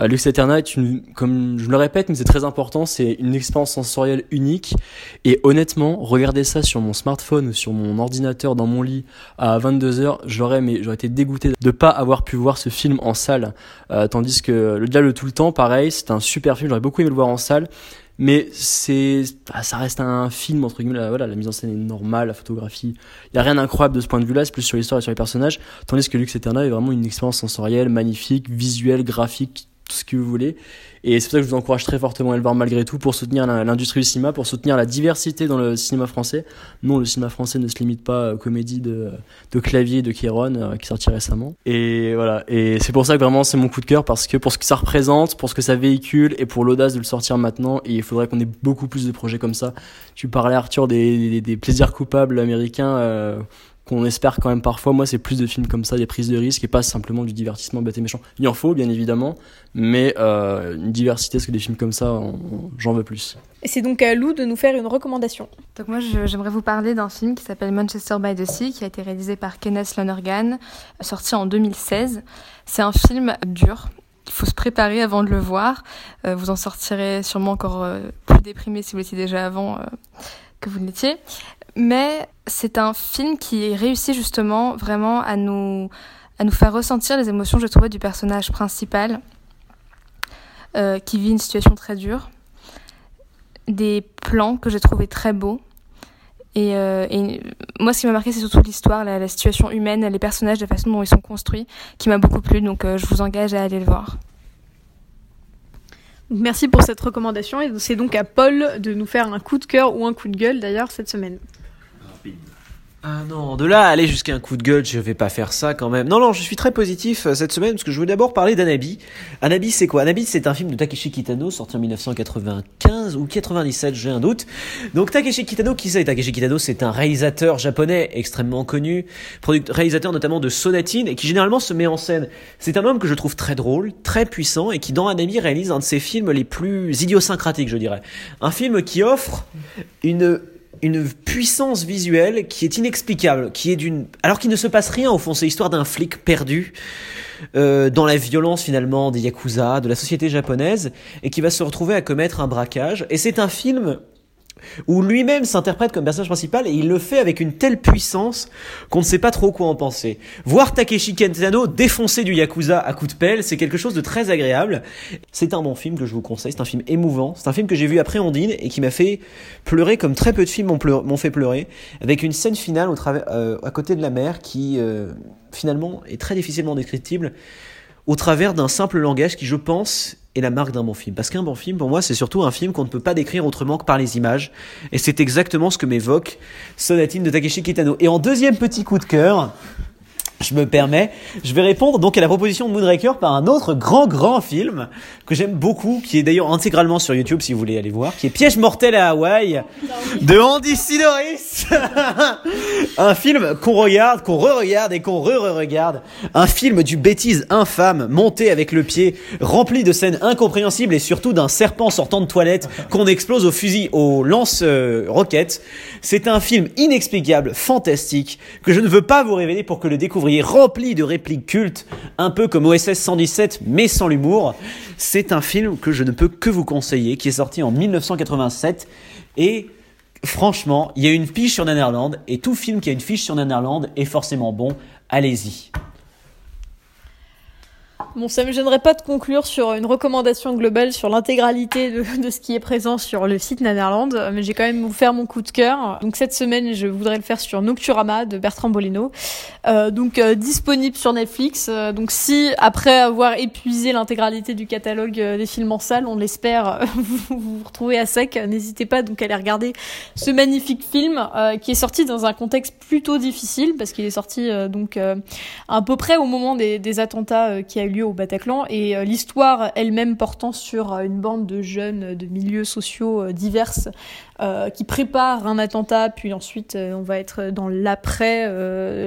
euh, Lux Eterna est une, comme je le répète, mais c'est très important, c'est une expérience sensorielle unique. Et honnêtement, regarder ça sur mon smartphone sur mon ordinateur dans mon lit à 22h, j'aurais, mais j'aurais été dégoûté de pas avoir pu voir ce film en salle. Euh, tandis que Le Diable tout le temps, pareil, c'est un super film, j'aurais beaucoup aimé le voir en salle. Mais c'est, ah, ça reste un film entre guillemets. Voilà, la mise en scène est normale, la photographie. Il y a rien d'incroyable de ce point de vue-là. C'est plus sur l'histoire et sur les personnages. Tandis que Lux Eterna est vraiment une expérience sensorielle, magnifique, visuelle, graphique, tout ce que vous voulez. Et c'est pour ça que je vous encourage très fortement à le voir malgré tout pour soutenir l'industrie du cinéma, pour soutenir la diversité dans le cinéma français. Non, le cinéma français ne se limite pas aux comédies de, de clavier de Kéron euh, qui est sorti récemment. Et voilà. Et c'est pour ça que vraiment c'est mon coup de cœur parce que pour ce que ça représente, pour ce que ça véhicule et pour l'audace de le sortir maintenant. Il faudrait qu'on ait beaucoup plus de projets comme ça. Tu parlais Arthur des plaisirs coupables américains. euh, qu'on espère quand même parfois. Moi, c'est plus de films comme ça, des prises de risques et pas simplement du divertissement bête et méchant. Il en faut, bien évidemment, mais euh, une diversité, parce que des films comme ça, j'en veux plus. Et c'est donc à Lou de nous faire une recommandation. Donc moi, j'aimerais vous parler d'un film qui s'appelle Manchester by the Sea, qui a été réalisé par Kenneth Lonergan, sorti en 2016. C'est un film dur. Il faut se préparer avant de le voir. Euh, vous en sortirez sûrement encore euh, plus déprimé si vous l'étiez déjà avant que vous ne l'étiez. Mais c'est un film qui réussit justement vraiment à nous, à nous faire ressentir les émotions, je trouve, du personnage principal euh, qui vit une situation très dure. Des plans que j'ai trouvé très beaux. Et, euh, et, moi, ce qui m'a marqué, c'est surtout l'histoire, la, la, situation humaine, les personnages, la façon dont ils sont construits, qui m'a beaucoup plu. Donc, euh, je vous engage à aller le voir. Merci pour cette recommandation. Et c'est donc à Paul de nous faire un coup de cœur ou un coup de gueule d'ailleurs cette semaine. Ah non, de là à aller jusqu'à un coup de gueule, je vais pas faire ça quand même. Non, non, je suis très positif euh, cette semaine parce que je veux d'abord parler d'Anabi. Anabi, c'est quoi? Anabi, c'est un film de Takeshi Kitano sorti en 1995 ou 97, j'ai un doute. Donc Takeshi Kitano, qui c'est? Takeshi Kitano, c'est un réalisateur japonais extrêmement connu, réalisateur notamment de Sonatine et qui généralement se met en scène. C'est un homme que je trouve très drôle, très puissant et qui dans Anabi réalise un de ses films les plus idiosyncratiques, je dirais. Un film qui offre une une puissance visuelle qui est inexplicable, qui est d'une, alors qu'il ne se passe rien au fond, c'est l'histoire d'un flic perdu euh, dans la violence finalement des yakuza, de la société japonaise, et qui va se retrouver à commettre un braquage. Et c'est un film où lui-même s'interprète comme personnage principal et il le fait avec une telle puissance qu'on ne sait pas trop quoi en penser. Voir Takeshi Kentano défoncer du Yakuza à coups de pelle, c'est quelque chose de très agréable. C'est un bon film que je vous conseille, c'est un film émouvant, c'est un film que j'ai vu après Ondine et qui m'a fait pleurer comme très peu de films m'ont fait pleurer, avec une scène finale au euh, à côté de la mer qui euh, finalement est très difficilement descriptible au travers d'un simple langage qui je pense est la marque d'un bon film. Parce qu'un bon film, pour moi, c'est surtout un film qu'on ne peut pas décrire autrement que par les images. Et c'est exactement ce que m'évoque Sonatine de Takeshi Kitano. Et en deuxième petit coup de cœur, je me permets, je vais répondre donc à la proposition de Moonraker par un autre grand grand film que j'aime beaucoup, qui est d'ailleurs intégralement sur YouTube si vous voulez aller voir, qui est Piège mortel à Hawaï de Andy Sidoris. <laughs> un film qu'on regarde, qu'on re-regarde et qu'on re-re-regarde. Un film du bêtise infâme, monté avec le pied, rempli de scènes incompréhensibles et surtout d'un serpent sortant de toilette qu'on explose au fusil, au lance-roquettes. C'est un film inexplicable, fantastique, que je ne veux pas vous révéler pour que le découvriez rempli de répliques cultes, un peu comme OSS 117, mais sans l'humour. C'est un film que je ne peux que vous conseiller, qui est sorti en 1987 et franchement, il y a une fiche sur Netherland et tout film qui a une fiche sur Netherland est forcément bon. Allez-y. Bon, ça me gênerait pas de conclure sur une recommandation globale sur l'intégralité de, ce qui est présent sur le site Netherland, mais j'ai quand même vous faire mon coup de cœur. Donc cette semaine, je voudrais le faire sur Nocturama de Bertrand Bolino, euh, donc euh, disponible sur Netflix. Euh, donc si après avoir épuisé l'intégralité du catalogue des films en salle, on l'espère, <laughs> vous, vous retrouvez à sec, n'hésitez pas donc à aller regarder ce magnifique film qui est sorti dans un contexte plutôt difficile parce qu'il est sorti donc à peu près au moment des, des attentats qui a eu lieu au Bataclan et euh, l'histoire elle-même portant sur euh, une bande de jeunes de milieux sociaux euh, qui préparent un attentat, puis ensuite on va être dans l'après,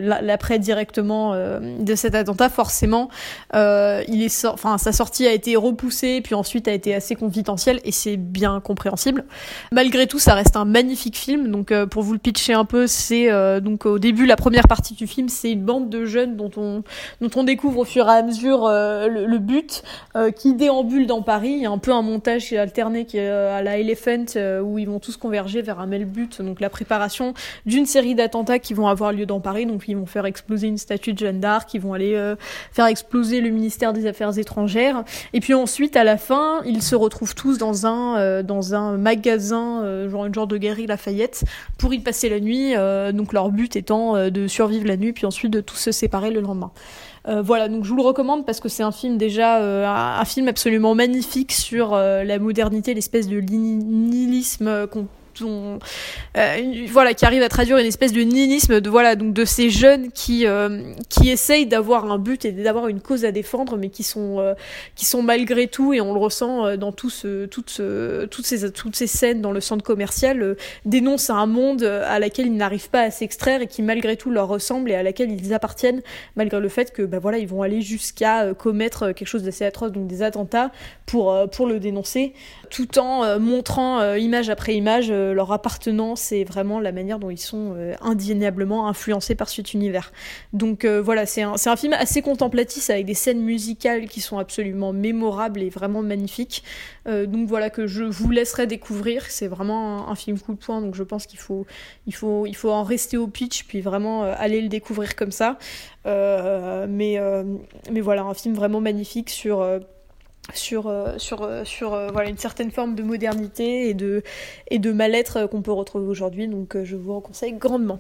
l'après directement de cet attentat. Forcément, il est, enfin sa sortie a été repoussée, puis ensuite a été assez confidentielle et c'est bien compréhensible. Malgré tout, ça reste un magnifique film. Donc pour vous le pitcher un peu, c'est donc au début la première partie du film, c'est une bande de jeunes dont on dont on découvre au fur et à mesure euh, le, but euh, qui déambule dans Paris. Il y a un peu un montage alterné qui est euh, à la Elephant où ils vont tous converger vers un même but, donc la préparation d'une série d'attentats qui vont avoir lieu dans Paris. Donc ils vont faire exploser une statue de Jeanne d'Arc, ils vont aller faire exploser le ministère des Affaires étrangères. Et puis ensuite, à la fin, ils se retrouvent tous dans un dans un magasin, genre une genre de galerie Lafayette, pour y passer la nuit. donc leur but étant de survivre la nuit, puis ensuite de tous se séparer le lendemain. Euh, voilà, donc je vous le recommande parce que c'est un film déjà, euh, un, film absolument magnifique sur euh, la modernité, l'espèce de nihilisme qu'on euh, voilà, qui arrive à traduire une espèce de nihilisme de voilà donc de ces jeunes qui euh, qui essayent d'avoir un but et d'avoir une cause à défendre, mais qui sont euh, qui sont malgré tout et on le ressent dans tout ce, toutes toutes ces toutes ces scènes dans le centre commercial dénoncent un monde à laquelle ils n'arrivent pas à s'extraire et qui malgré tout leur ressemble et à laquelle ils appartiennent malgré le fait que bah voilà ils vont aller jusqu'à commettre quelque chose d'assez atroce donc des attentats pour pour le dénoncer tout en montrant image après image euh, leur appartenance et vraiment la manière dont ils sont euh, indéniablement influencés par cet univers. Donc euh, voilà c'est un film assez contemplatif avec des scènes musicales qui sont absolument mémorables et vraiment magnifiques. Donc voilà que je vous laisserai découvrir. C'est vraiment un, un film coup de poing donc je pense qu'il faut il faut il faut en rester au pitch puis vraiment aller le découvrir comme ça. Mais, mais voilà, un film vraiment magnifique sur, sur, euh, sur, euh, sur euh, voilà, une certaine forme de modernité et de, et de mal-être qu'on peut retrouver aujourd'hui. Donc je vous en conseille grandement.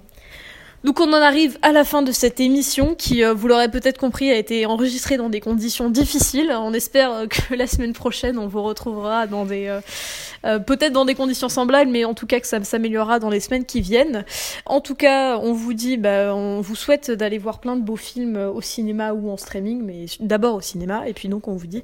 Donc on en arrive à la fin de cette émission qui, vous l'aurez peut-être compris, a été enregistrée dans des conditions difficiles. On espère que <laughs> la semaine prochaine, on vous retrouvera dans des... euh, peut-être dans des conditions semblables, mais en tout cas que ça s'améliorera dans les semaines qui viennent. En tout cas, on vous dit, bah, on vous souhaite d'aller voir plein de beaux films au cinéma ou en streaming, mais d'abord au cinéma. Et puis donc, on vous dit